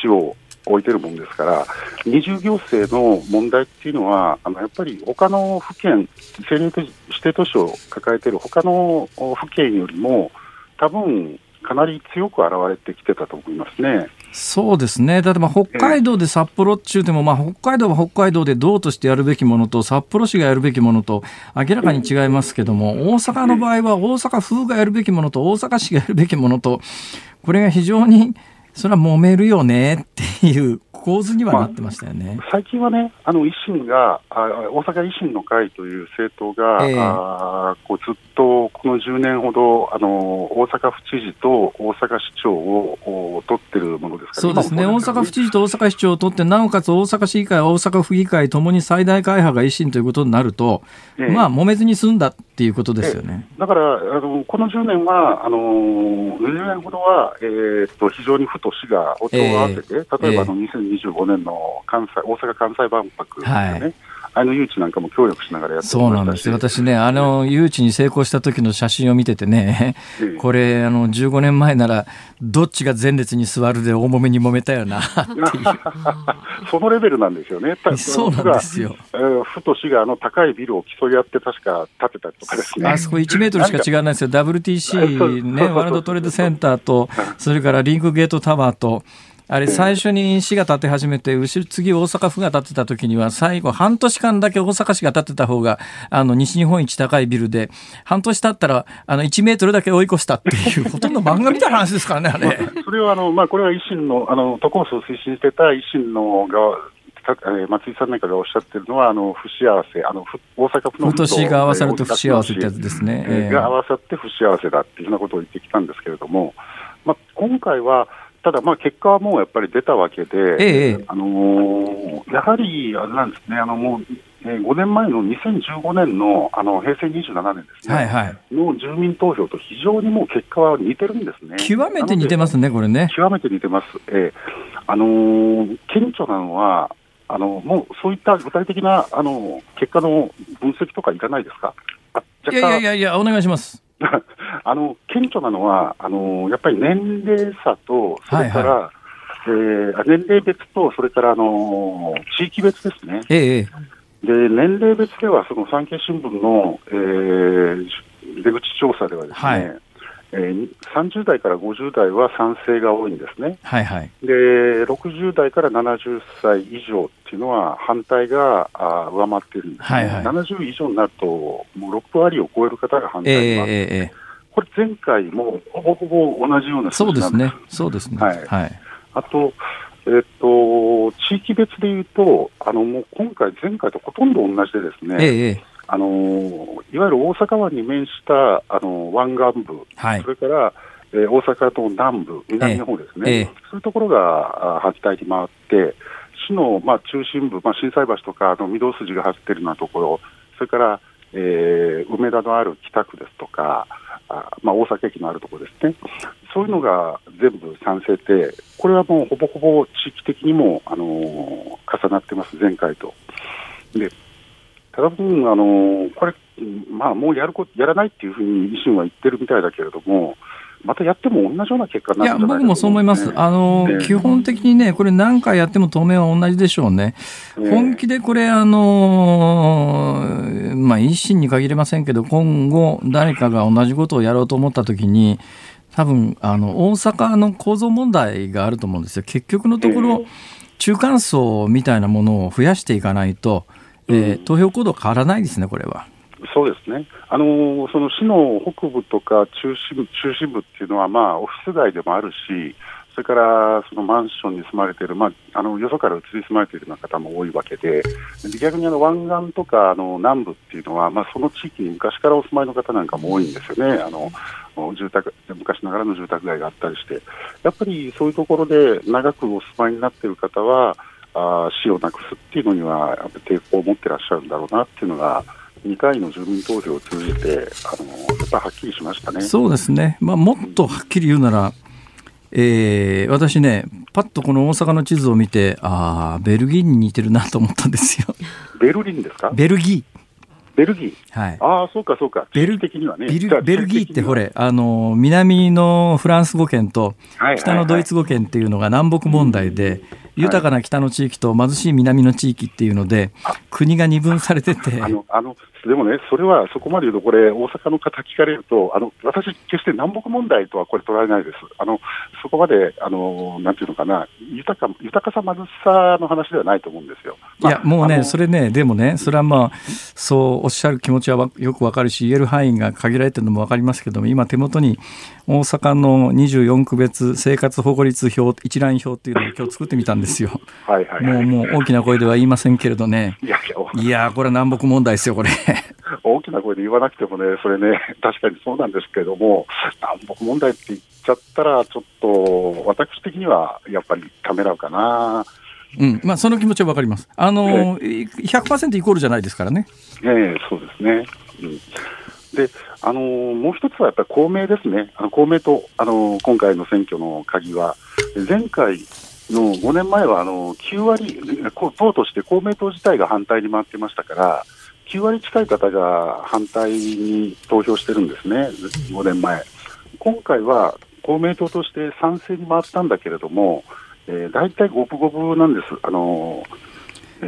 市を置いてるもんですから、二重行政の問題っていうのは、あのやっぱり他の府県、政令指定都市を抱えている他の府県よりも、多分かなり強く現れてきてたと思いますね。そうですね、例えば北海道で札幌っちゅうても、まあ、北海道は北海道で道としてやるべきものと、札幌市がやるべきものと、明らかに違いますけども、大阪の場合は、大阪府がやるべきものと、大阪市がやるべきものと、これが非常にそれは揉めるよねっていう構図にはなってましたよね、まあ、最近はね、あの維新があ、大阪維新の会という政党が、えー、あこうずっとこの10年ほど、あの大阪府知事と大阪市長を取ってるものですそうですね、大阪府知事と大阪市長を取って、なおかつ大阪市議会、大阪府議会ともに最大会派が維新ということになると、えー、まあ、揉めずに済んだっていうことですよね。えー、だからあの、この10年は、あの20年ほどは、えー、っと非常に府と市が音を合わせて、例えばあの2025年の関西大阪・関西万博ですね。はい。あの誘致なんかも協力しながらやってそうなんです私ね、あの誘致に成功した時の写真を見ててね、これ、あの15年前なら、どっちが前列に座るで大揉めに揉めたよな そのレベルなんですよね、そうなんですよ。えー、府と市があの高いビルを競い合って、確か建てたとかですね。あそこ1メートルしか違わないですよ、WTC、ね、ワールドトレードセンターと、それからリンクゲートタワーと、あれ、最初に市が建て始めて、後ろ、次大阪府が建てた時には、最後、半年間だけ大阪市が建てた方が、あの、西日本一高いビルで、半年経ったら、あの、1メートルだけ追い越したっていう、ほとんど漫画みたいな話ですからね、あれ。それは、あの、まあ、これは維新の、あの、都構想を推進してた維新の側、松井さんなんかがおっしゃってるのは、あの不幸せ、あの大阪府の府と市が合わさると不幸せってやつですね。えー、が合わさって不幸せだっていうようなことを言ってきたんですけれども、まあ、今回は、ただ、まあ、結果はもうやっぱり出たわけで、ええ、あのー、やはりあれなんですね、あのもうえー、5年前の2015年のあの平成27年ですね、はいはい、の住民投票と非常にもう結果は似てるんですね。極めて似てますね、これね。極めて似てます。えー、あのー、顕著なのは、あのもうそういった具体的なあの結果の分析とかいらないですか？いやいやいや、お願いします。あの顕著なのはあの、やっぱり年齢差と、それから、はいはい、えー、年齢別と、それからあの地域別ですね。ええ、で年齢別では、その産経新聞の、えー、出口調査ではですね、はいえー、30代から50代は賛成が多いんですね、はいはい、で60代から70歳以上っていうのは反対があ上回っているんです、ね、はいはい、70以上になると、もう6割を超える方が反対になって、えー、これ、前回もほぼほぼ同じようなそうですね、そうですね。はい、はい、あとえっと、地域別でいうと、あのもう今回、前回とほとんど同じでですね、ええ、あのいわゆる大阪湾に面したあの湾岸部、はい、それから、えー、大阪と南部、南の方ですね、ええ、そういうところが破棄帯に回って、市の、まあ、中心部、まあ、心斎橋とかあの御堂筋が走っているようなところ、それから、えー、梅田のある北区ですとか、あまあ、大阪駅のあるところですね、そういうのが全部賛成で、これはもうほぼほぼ地域的にも、あのー、重なってます、前回と。で多分あのこれ、まあ、もうやることやらないっていうふうに維新は言ってるみたいだけれども、またやっても同じような結果になるんじゃない、ね、いや、僕もそう思います。あの、ね、基本的にね、これ何回やっても当面は同じでしょうね。ね本気でこれ、あの、まあ、維新に限りませんけど、今後、誰かが同じことをやろうと思ったときに、多分、あの、大阪の構造問題があると思うんですよ。結局のところ、中間層みたいなものを増やしていかないと、えー、投票行動変わらないですね、これは。そうですね、あのその市の北部とか中心部中心部っていうのは、まあ、オフィス街でもあるし、それからそのマンションに住まれている、まあ、あのよそから移り住まれているような方も多いわけで、逆にあの湾岸とかあの南部っていうのは、まあ、その地域に昔からお住まいの方なんかも多いんですよね。あの住宅昔ながらの住宅街があったりして、やっぱりそういうところで長くお住まいになっている方は、あ死をなくすっていうのには、やっぱ抵抗を持ってらっしゃるんだろうなっていうのが、2回の住民投票を通じて、あのやっぱはっきりしましたねそうですね、まあ、もっとはっきり言うなら、えー、私ね、パッとこの大阪の地図を見て、ああ、ベルギーに似てるなと思ったんですよ。ベルリンですか？ベルギー。ベルギー？はい。ああ、そうかそうか。ベル的にはね。ベルベルギーってほれ、あの、南のフランス語圏と北のドイツ語圏っていうのが南北問題で、豊かな北の地域と貧しい南の地域っていうので、国が二分されてて。あの、あの、でもね、それはそこまで言うと、これ、大阪の方聞かれると、あの私、決して南北問題とはこれ、捉えないです。あのそこまで、あのなんていうのかな、豊か豊かさ、貧しさの話ではないと思うんですよ。まあ、いや、もうね、それね、でもね、それはまあ、そうおっしゃる気持ちはよくわかるし、言える範囲が限られてるのも分かりますけども、今、手元に大阪の24区別生活保護率表、一覧表っていうのを今日作ってみたんですよ。はいはい、はい、もう、もう大きな声では言いませんけれどね。いやいや、これは南北問題ですよ、これ。大きな声で言わなくてもね、それね、確かにそうなんですけれども、南北問題って言っちゃったら、ちょっと私的にはやっぱりためらうかな。うんまあ、その気持ちは分かります。あの、ね、100%イコールじゃないですからね。ええそうですね。うんであのもう一つはやっぱり公明ですね、あの公明党、あの今回の選挙の鍵は、前回の5年前はあの9割、党として公明党自体が反対に回ってましたから、9割近い方が反対に投票してるんですね、5年前。今回は公明党として賛成に回ったんだけれども、えー、大体五分五分なんです。あのー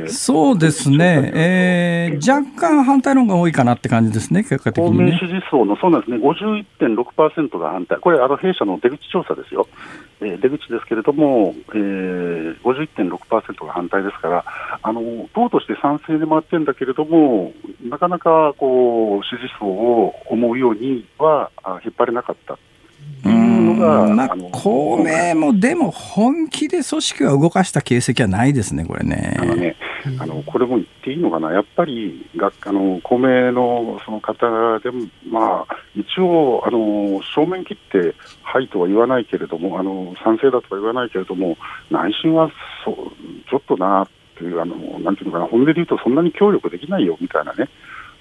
そうですね、えー、若干反対の方が多いかなって感じですね、結果的に、ね、公明支持層の、そうなんですね、51.6%が反対、これ、あの弊社の出口調査ですよ、えー、出口ですけれども、えー、51.6%が反対ですから、あの党として賛成で回ってるんだけれども、なかなかこう支持層を思うようには引っ張れなかった。いうのが、まあ、公明もでも本気で組織は動かした形跡はないですね、これね。あのねあのこれも言っていいのかな、やっぱりがあの公明のその方でも、まあ、一応あの、正面切って、はいとは言わないけれども、あの賛成だとは言わないけれども、内心はそちょっとなっていうあの、なんていうのかな、本音で言うと、そんなに協力できないよみたいなね。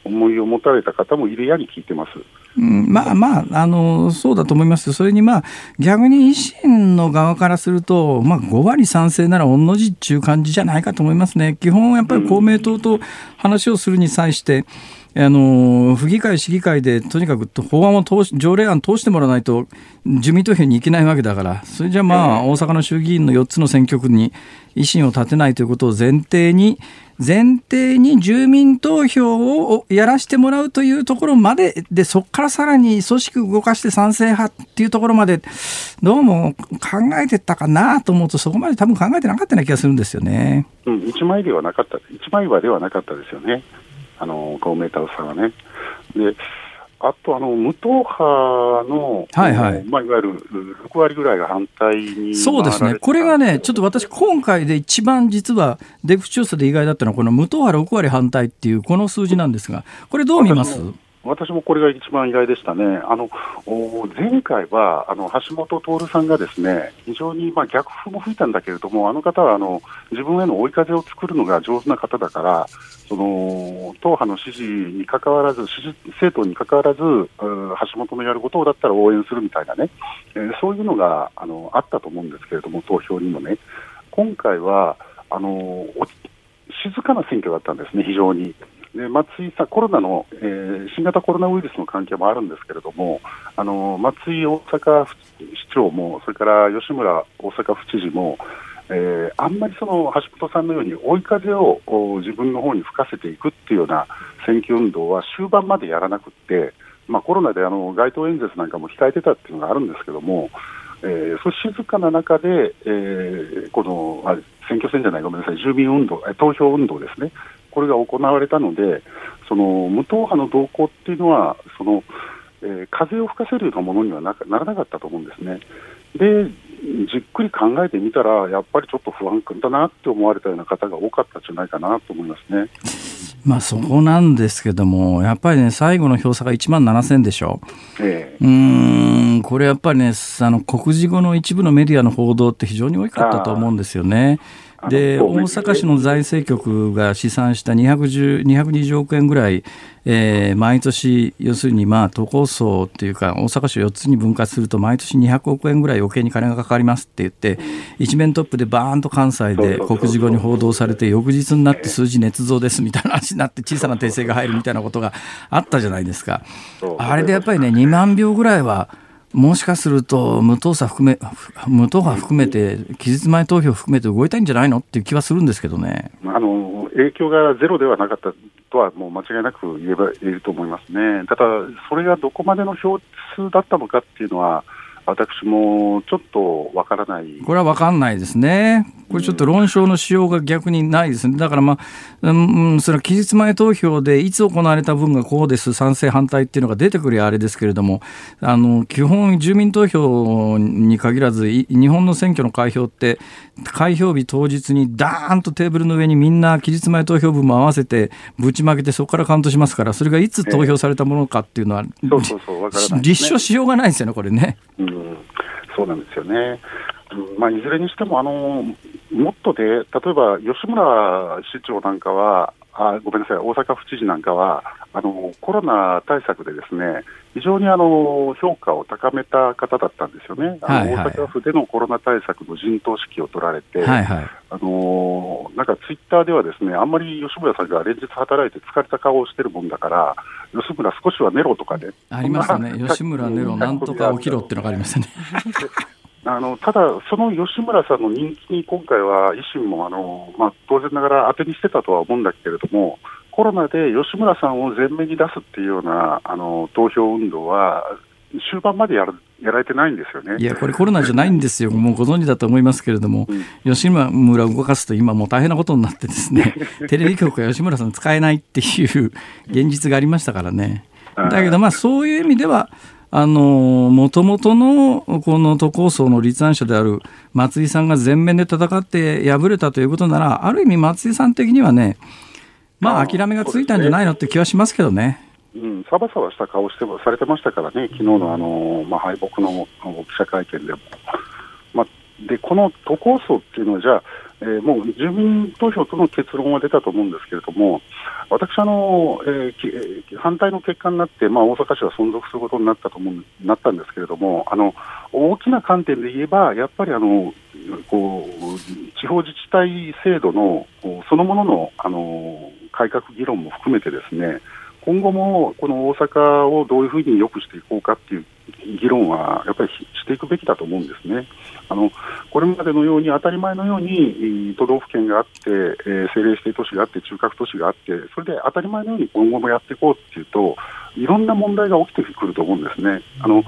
思いを持たれた方もいるやに聞いてます。うん、まあまあ、あの、そうだと思いますそれにまあ、逆に維新の側からすると、まあ5割賛成なら御の字っていう感じじゃないかと思いますね。基本やっぱり公明党と話をするに際して、あの府議会、市議会でとにかく法案を通し条例案通してもらわないと住民投票に行けないわけだからそれじゃまあ大阪の衆議院の4つの選挙区に維新を立てないということを前提に前提に住民投票をやらせてもらうというところまででそこからさらに組織動かして賛成派っていうところまでどうも考えてたかなと思うとそこまで多分考えてなかったような気がするんですよね。うん、一枚ではなかった一枚岩ではなかったですよね。あの公明党さんはね。であとあの無党派の、はいはい。まあ、いわゆる6割ぐらいが反対にそうですね、これがね、ちょっと私、今回で一番実は出口調査で意外だったのは、この無党派6割反対っていう、この数字なんですが、これ、どう見ます？私もこれが一番意外でしたね、あの前回はあの橋本徹さんがですね非常にまあ逆風も吹いたんだけれども、あの方はあの自分への追い風を作るのが上手な方だから、その党派の支持にかかわらず、支持政党にかかわらず、橋本のやることをだったら応援するみたいなね、えー、そういうのがあのあったと思うんですけれども、投票にもね、今回はあの静かな選挙だったんですね、非常に。で松井さん、コロナの、えー、新型コロナウイルスの関係もあるんですけれども、あの松井大阪市長も、それから吉村大阪府知事も、えー、あんまりその橋本さんのように追い風を自分の方に吹かせていくっていうような選挙運動は終盤までやらなくて、まあ、コロナであの街頭演説なんかも控えてたっていうのがあるんですけども、えー、そう静かな中で、えー、このあ選挙戦じゃない、ごめんなさい、住民運動、投票運動ですね、これが行われたので、その無党派の動向っていうのは、そのえー、風を吹かせるようなものにはなならなかったと思うんですね。でじっくり考えてみたら、やっぱりちょっと不安だなって思われたような方が多かったんじゃないかなと思いますね。まあそこなんですけども、やっぱりね、最後の票差が1万7000でしょ。ええ、うん、これやっぱりね、あの、告示後の一部のメディアの報道って非常に多かったと思うんですよね。で大阪市の財政局が試算した210 220億円ぐらい、えー、毎年、要するにまあ都構想っていうか、大阪市を4つに分割すると、毎年200億円ぐらい余計に金がかかりますって言って、一面トップでバーンと関西で告示後に報道されて、翌日になって数字捏造ですみたいな話になって、小さな訂正が入るみたいなことがあったじゃないですか。あれでやっぱりね、2万票ぐらいは、もしかすると無党派含め無党派含めて期日前投票含めて動いたいんじゃないのっていう気はするんですけどねあの影響がゼロではなかったとはもう間違いなく言えば言えると思いますね。ただそれがどこまでの票数だったのかっていうのは私もちょっとわからない。これはわかんないですね。これちょっと論証のしようが逆にないですね。だからまあ、うん、それは期日前投票でいつ行われた分がこうです、賛成反対っていうのが出てくるあれですけれども、あの、基本住民投票に限らず、日本の選挙の開票って、開票日当日にダーンとテーブルの上にみんな期日前投票分も合わせてぶちまけてそこからカウントしますから、それがいつ投票されたものかっていうのは、立証しようがないですよね、これね。うんそうなんですよね。まあ、いずれにしても、あのもっとで、例えば吉村市長なんかは、あごめんなさい、大阪府知事なんかは、あのコロナ対策でですね非常にあの評価を高めた方だったんですよね、はいはい、大阪府でのコロナ対策の陣頭指揮を取られて、はいはい、あのなんかツイッターでは、ですねあんまり吉村さんが連日働いて疲れた顔をしてるもんだから、吉村、少しは寝ろとかね、ありましたね、吉村寝ろ、なんとか起きろっていうのがありましたね。あのただ、その吉村さんの人気に今回は維新もあの、まあ、当然ながら当てにしてたとは思うんだけれども、コロナで吉村さんを前面に出すっていうようなあの投票運動は、終盤までやるやられてないんですよね。いや、これ、コロナじゃないんですよ、もうご存知だと思いますけれども、うん、吉村を動かすと、今、もう大変なことになって、ですね テレビ局が吉村さん使えないっていう現実がありましたからね。だけど、まあ、そういう意味では、あのもともとのこの都構想の立案者である松井さんが前面で戦って敗れたということなら、ある意味、松井さん的にはね、まあ、諦めがついたんじゃないのって気はしますけどね。うん、サバサバした顔してされてましたからね、昨日のあの、まあ、敗北の記者会見でも。まあ、で、この都構想っていうのは、じゃあ、えー、もう住民投票との結論は出たと思うんですけれども、私あの、えー、反対の結果になって、まあ、大阪市は存続することになったと思うなったんですけれども、あの大きな観点で言えば、やっぱりあのこう地方自治体制度のそのもののあの改革議論も含めてですね、今後もこの大阪をどういうふうに良くしていこうかっていう議論はやっぱりしていくべきだと思うんですね。あのこれまでのように当たり前のように都道府県があって、えー、政令指定都市があって中核都市があってそれで当たり前のように今後もやっていこうっていうといろんな問題が起きてくると思うんですね。あの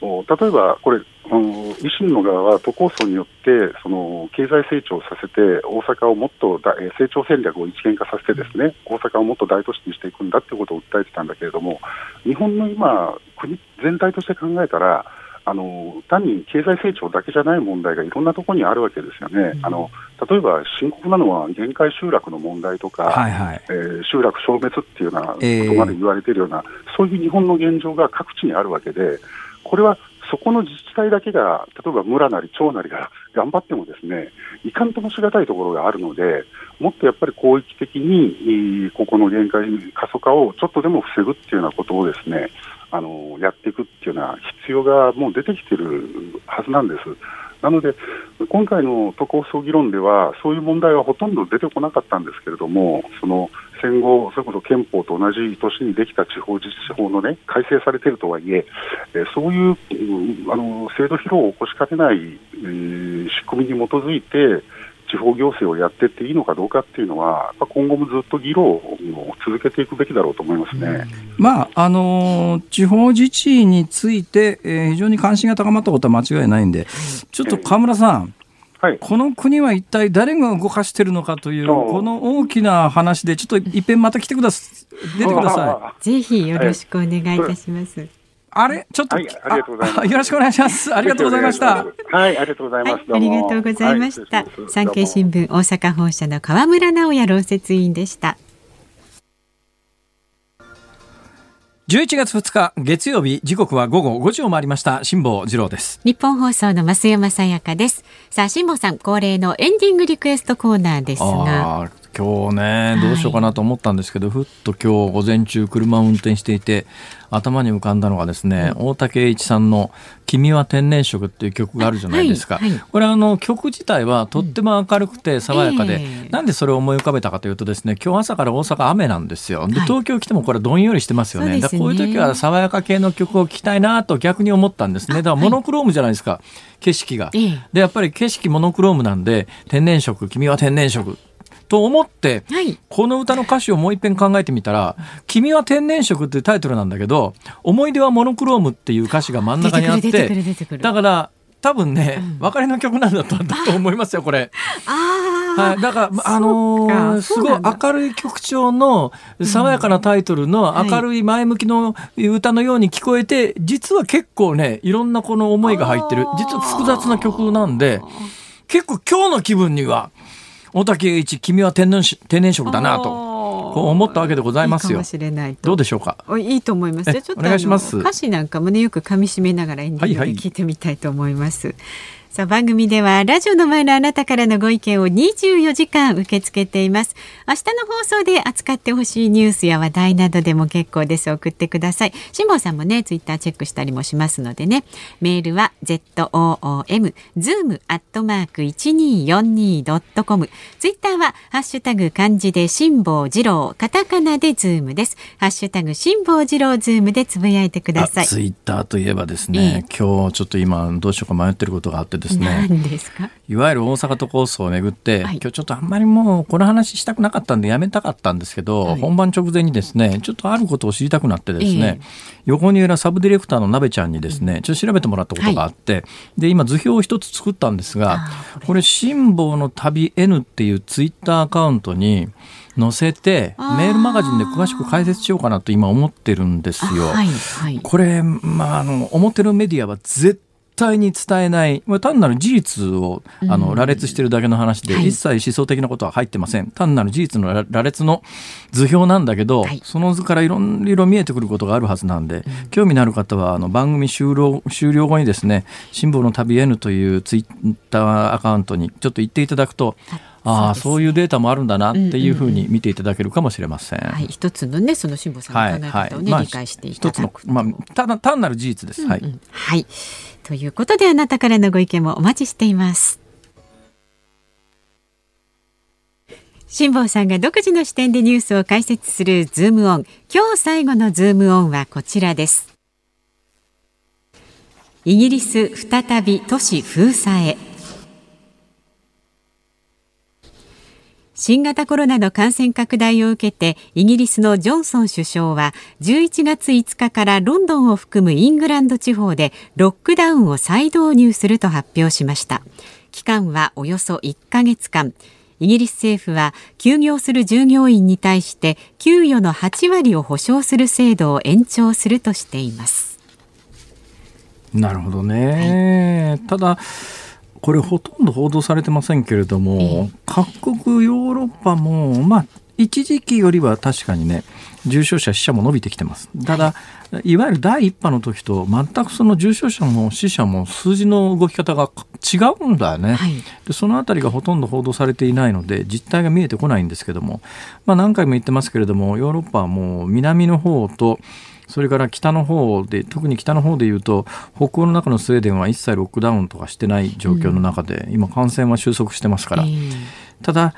例えばこれ維新の側は都構想によってその経済成長させて大阪をもっと成長戦略を一元化させてですね大阪をもっと大都市にしていくんだということを訴えてたんだけれども日本の今国全体として考えたらあの単に経済成長だけじゃない問題がいろんなところにあるわけですよね、うん、あの例えば深刻なのは限界集落の問題とか、はいはい、えー、集落消滅っていうようなことまで言われているような、えー、そういう日本の現状が各地にあるわけで、これはそこの自治体だけが、例えば村なり町なりが 頑張っても、ですねいかんともしがたいところがあるので、もっとやっぱり広域的に、ここの限界過疎化をちょっとでも防ぐっていうようなことをですねあのやっていくっていうような必要がもう出てきてるはずなんです。なので、今回の都構想議論では、そういう問題はほとんど出てこなかったんですけれども、その戦後、それこそ憲法と同じ年にできた地方自治法の、ね、改正されているとはいえ、そういう、あの制度疲労を起こしかねない、えー、仕組みに基づいて、地方行政をやっていっていいのかどうかっていうのは、今後もずっと議論を続けていくべきだろうと思いますね、まああの地方自治について、えー、非常に関心が高まったことは間違いないんで、ちょっと河村さん、はい、この国は一体誰が動かしているのかという、この大きな話で、ちょっといっぺんまた来てください、出てくださ い。ぜひよろしくお願いいたします。はいあれ？ちょっと、はい、ありがとうございます。よろしくお願いします。ありがとうございました。はい、ありがとうございます。ありがとうございました。産経新聞大阪本社の河村直也論説委員でした。11月2日月曜日時刻は午後5時を回りました辛坊治郎です日本放送の増山さやかですさあ辛坊さん恒例のエンディングリクエストコーナーですが今日ねどうしようかなと思ったんですけど、はい、ふっと今日午前中車を運転していて頭に浮かんだのがですね、うん、大竹栄一さんの「君は天然色」っていう曲があるじゃないですか、はいはい、これあの曲自体はとっても明るくて爽やかで、うんえ。ー、なんでそれを思い浮かべたかというとですね今日朝から大阪雨なんですよ。で東京来てもこれどんよりしてますよね、ね、こういう時は爽やか系の曲を聴きたいなと逆に思ったんですね。だからモノクロームじゃないですか、景色が、でやっぱり景色モノクロームなんで天然色君は天然色と思って、はい、この歌の歌詞をもう一遍考えてみたら「君は天然色」っていうタイトルなんだけど「思い出はモノクローム」っていう歌詞が真ん中にあってだから多分ね、うん、別れの曲なんだったんだと思いますよこれ。はい、だからあのー、すごい明るい曲調の爽やかなタイトルの明るい前向きの歌のように聞こえて、実は結構ねいろんなこの思いが入ってる。実は複雑な曲なんで結構今日の気分には大竹栄一君は天然天然色だなとこう思ったわけでございますよ。どうでしょうか？いいと思います。じゃちょっとお願いします。歌詞なんか胸よく噛み締めながらエンディングで聞いてみたいと思います。はいはいさあ番組ではラジオの前のあなたからのご意見を24時間受け付けています。明日の放送で扱ってほしいニュースや話題などでも結構です。送ってください。辛坊さんもねツイッターチェックしたりもしますのでね。メールは zoom zoom アットマーク 1242.com ツイッターはハッシュタグ漢字で辛坊治郎カタカナでズームです。ハッシュタグ辛坊治郎ズームでつぶやいてください。ツイッターといえばですね、え今日ちょっと今どうしようか迷ってることがあってですね。いわゆる大阪都構想をめぐって、はい、今日ちょっとあんまりもうこの話したくなかったんでやめたかったんですけど、はい、本番直前にですねちょっとあることを知りたくなってですね、えー、横にいるサブディレクターのなべちゃんにですね、ちょっと調べてもらったことがあって、はい、で今図表を一つ作ったんですがこれ。辛抱の旅 N っていうツイッターアカウントに載せてメールマガジンで詳しく解説しようかなと今思ってるんですよ。はいはい、これ、まあ、あの思ってるメディアは絶対に伝えない、まあ、単なる事実をあの羅列してるだけの話で、一切思想的なことは入ってません、単なる事実の羅列の図表なんだけど、はい、その図からいろいろ見えてくることがあるはずなんで、うん、興味のある方はあの番組終了終了後にですね「辛抱の旅 N」というツイッターアカウントにちょっと行っていただくと、ああそういうデータもあるんだなっていうふうに見ていただけるかもしれません。うんうん、はい、一つのねその辛坊さんの考え方をね、はい。はいまあ、理解していただく。まあただ単なる事実です。うんうん、はい。はい。ということであなたからのご意見もお待ちしています。辛坊さんが独自の視点でニュースを解説するズームオン今日最後のズームオンはこちらです。イギリス再び都市封鎖へ新型コロナの感染拡大を受けてイギリスのジョンソン首相は11月5日からロンドンを含むイングランド地方でロックダウンを再導入すると発表しました。期間はおよそ1ヶ月間。イギリス政府は休業する従業員に対して給与の8割を保証する制度を延長するとしています。なるほどね、はい、ただこれほとんど報道されてませんけれども、各国ヨーロッパも、まあ、一時期よりは確かにね、重症者、死者も伸びてきてます。ただ、いわゆる第1波の時と全くその重症者も死者も数字の動き方が違うんだよね。はい、でそのあたりがほとんど報道されていないので実態が見えてこないんですけども、まあ、何回も言ってますけれどもヨーロッパはもう南の方とそれから北の方で特に北の方でいうと北欧の中のスウェーデンは一切ロックダウンとかしてない状況の中で、うん、今感染は収束してますから、えー、ただ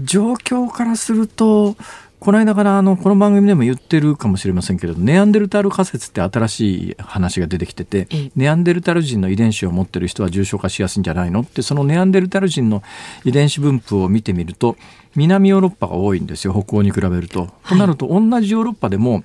状況からするとこの間からあのこの番組でも言ってるかもしれませんけれどネアンデルタール仮説って新しい話が出てきててネアンデルタール人の遺伝子を持ってる人は重症化しやすいんじゃないの？ってそのネアンデルタール人の遺伝子分布を見てみると南ヨーロッパが多いんですよ北欧に比べると。はい、となると同じヨーロッパでも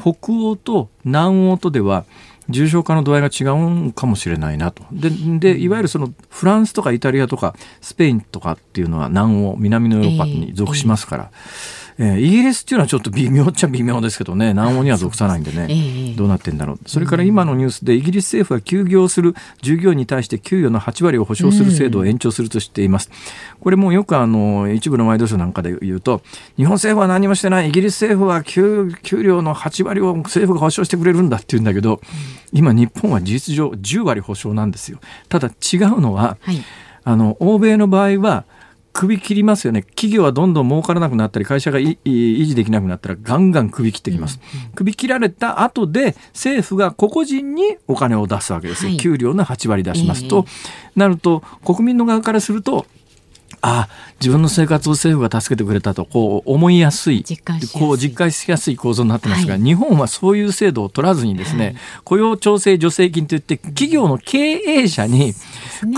北欧と南欧とでは重症化の度合いが違うかもしれないなと。で、でいわゆるそのフランスとかイタリアとかスペインとかっていうのは南欧、南のヨーロッパに属しますから。えー、イギリスっていうのはちょっと微妙っちゃ微妙ですけどね。南欧には属さないんでね、えー、どうなってんだろう。それから今のニュースでイギリス政府は休業する従業員に対して給与の8割を保証する制度を延長するとしています、うん、これもよくあの一部のワイドショーなんかで言うと日本政府は何もしてない。イギリス政府は給給料の8割を政府が保証してくれるんだって言うんだけど、うん、今日本は事実上10割保証なんですよ。ただ違うのは、はい、あの欧米の場合は首切りますよね。企業はどんどん儲からなくなったり会社が維持できなくなったらガンガン首切ってきます、うんうん、首切られた後で政府が個々人にお金を出すわけですよ、はい、給料の8割出しますと、えー、なると国民の側からするとあ自分の生活を政府が助けてくれたとこう思いやすいこう実感しやすい構造になってますが、はい、日本はそういう制度を取らずにですね、はい、雇用調整助成金といって企業の経営者に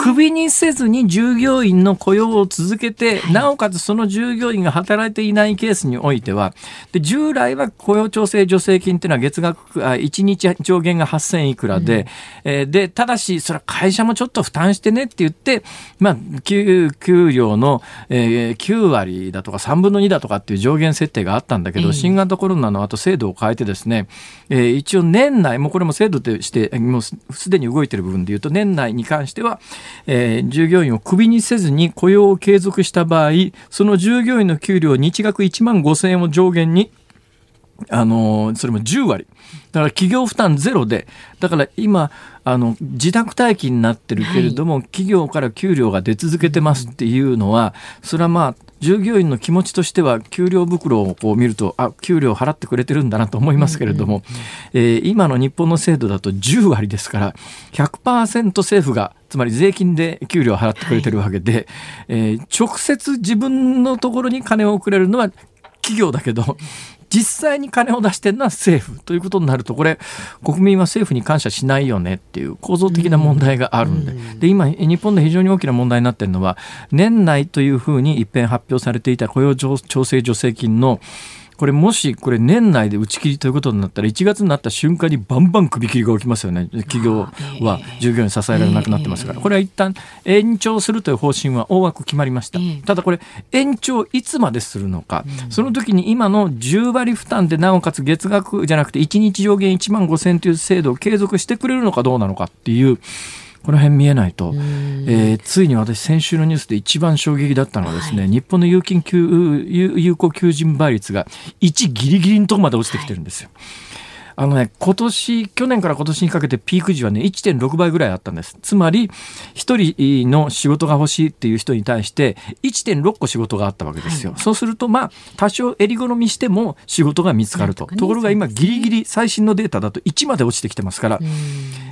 クビにせずに従業員の雇用を続けて、はい、なおかつその従業員が働いていないケースにおいてはで従来は雇用調整助成金っていうのは月額あ1日上限が8000いくらで、うん、えー、でただしそれは会社もちょっと負担してねって言って、まあ、給給料の、えー、9割だとか3分の2だとかっていう上限設定があったんだけど、新型コロナの後制度を変えてですね、えー、一応年内もうこれも制度としてもうすでに動いている部分でいうと年内に関しては、えー、従業員をクビにせずに雇用を継続した場合その従業員の給料日額1万5000円を上限にあのそれも10割。だから企業負担ゼロでだから今あの自宅待機になってるけれども、はい、企業から給料が出続けてますっていうのはそれはまあ従業員の気持ちとしては給料袋をこう見るとあ給料払ってくれてるんだなと思いますけれども、えー、今の日本の制度だと10割ですから100%政府がつまり税金で給料を払ってくれてるわけで、はい、えー、直接自分のところに金を送れるのは企業だけど実際に金を出してるのは政府ということになるとこれ国民は政府に感謝しないよねっていう構造的な問題があるんで,、で今日本で非常に大きな問題になっているのは年内というふうに一遍発表されていた雇用調整助成金のこれもしこれ年内で打ち切りということになったら1月になった瞬間にバンバン首切りが起きますよね。企業は従業員支えられなくなってますから。これは一旦延長するという方針は大枠決まりました。ただこれ延長いつまでするのか。その時に今の10割負担でなおかつ月額じゃなくて1日上限1万5000円という制度を継続してくれるのかどうなのかっていうこの辺見えないと、えー、ついに私先週のニュースで一番衝撃だったのはですね、はい、日本の有金有効求人倍率が1ギリギリのところまで落ちてきてるんですよ。はいあのね、今年、去年から今年にかけてピーク時はね、1.6倍ぐらいあったんです。つまり、1人の仕事が欲しいっていう人に対して、1.6個仕事があったわけですよ。はい、そうすると、まあ、多少襟好みしても仕事が見つかると。ところが今、ギリギリ最新のデータだと1まで落ちてきてますから、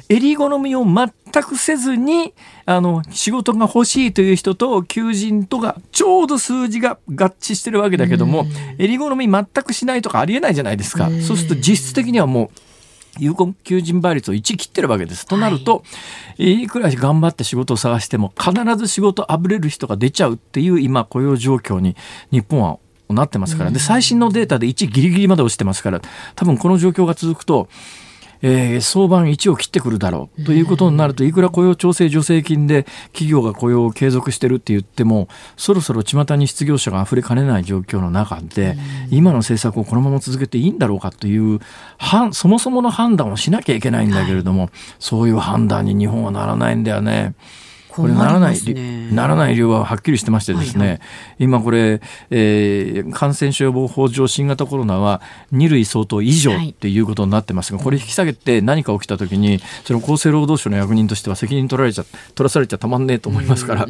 襟好みを全くせずに、あの、仕事が欲しいという人と求人とがちょうど数字が合致してるわけだけども、襟好み全くしないとかありえないじゃないですか。そうすると実質的にはもう有効求人倍率を1切ってるわけです。となると、はい、いくら頑張って仕事を探しても必ず仕事あぶれる人が出ちゃうっていう今雇用状況に日本はなってますから。で最新のデータで1ギリギリまで落ちてますから多分この状況が続くとえー、相場1を切ってくるだろう。ということになるといくら雇用調整助成金で企業が雇用を継続してるって言ってもそろそろ巷に失業者が溢れかねない状況の中で今の政策をこのまま続けていいんだろうかというそもそもの判断をしなきゃいけないんだけれども、そういう判断に日本はならないんだよね。これならない、ね、ならない理由ははっきりしてましてですね、はいはい、今これ、えー、感染症予防法上新型コロナは2類相当以上っていうことになってますが、これ引き下げて何か起きた時にその厚生労働省の役人としては責任取られちゃ取らされちゃたまんねえと思いますから、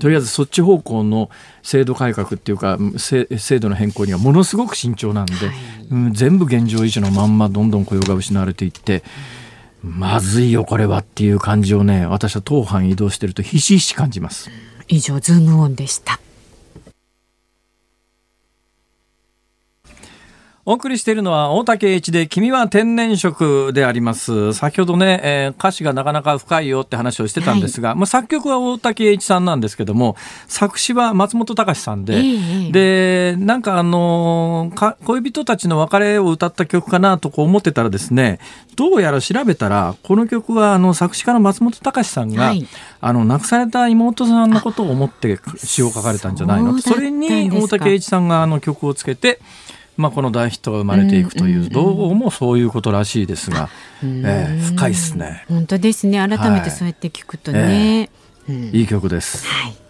とりあえずそっち方向の制度改革っていうか制度の変更にはものすごく慎重なんで、はい、うん、全部現状維持のまんまどんどん雇用が失われていって。まずいよこれは。っていう感じをね私は当班移動してるとひしひし感じます。以上ズームオンでした。お送りしているのは大竹一で君は天然色であります。先ほどね、えー、歌詞がなかなか深いよって話をしてたんですが、はい、まあ、作曲は大竹一さんなんですけども作詞は松本隆さんで、えー、でなんかあのか恋人たちの別れを歌った曲かなとこう思ってたらですねどうやら調べたらこの曲はあの作詞家の松本隆さんが、はい、あの亡くされた妹さんのことを思って詩を書かれたんじゃないの？それに大竹一さんがあの曲をつけてまあ、この大ヒットが生まれていくという、どうもそういうことらしいですが、えー、深いですね。本当ですね。改めてそうやって聞くとね、いい曲です。はい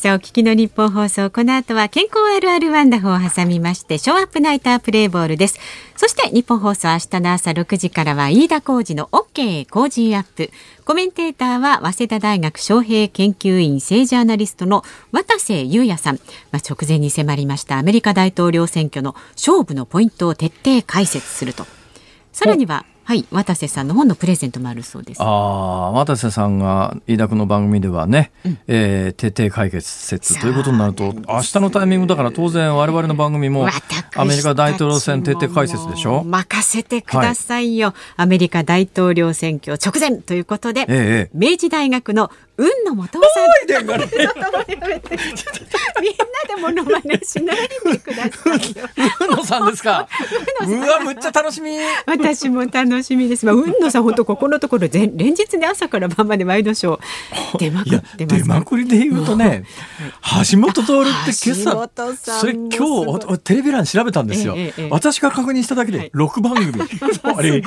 さあ、お聞きの日本放送、この後は健康あるあるワンダフを挟みまして、ショーアップナイタープレイボールです。そして日本放送明日の朝6時からは飯田浩二の OK 工事アップ。コメンテーターは早稲田大学招聘研究員政治アナリストの渡瀬裕也さん。まあ、直前に迫りましたアメリカ大統領選挙の勝負のポイントを徹底解説すると。さらにははい渡瀬さんの本のプレゼントもあるそうです。ああ渡瀬さんが飯田君の番組ではね、うん、えー、徹底解決説ということになると明日のタイミングだから当然我々の番組もアメリカ大統領選徹底解説でしょ？任せてくださいよ、はい、アメリカ大統領選挙直前ということで、ええ、明治大学の運の元さ ん。みんなでモノマネしないでくださいよ。運野さんですか。うわ、むっちゃ楽しみ。私も楽しみです。まあ、運野さん、本当ここのところ、連日ね、朝から晩までワイドショー。出まくってます。出まくりで言うとね。橋本徹って今朝。それ、今日、テレビ欄調べたんですよ。私が確認しただけで、六番組。あれ、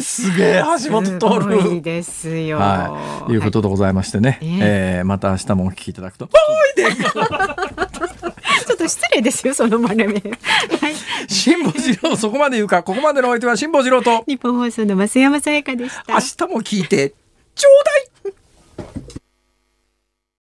すげえ、橋本徹。ですよ。はい、いうことでございましてね。ええまた明日もお聞きいただくと。ちょっと失礼ですよ、その真似。はい。辛坊治郎、そこまで言うか、ここまでのお相手は辛坊治郎と。日本放送の増山さやかでした。明日も聞いて、ちょうだい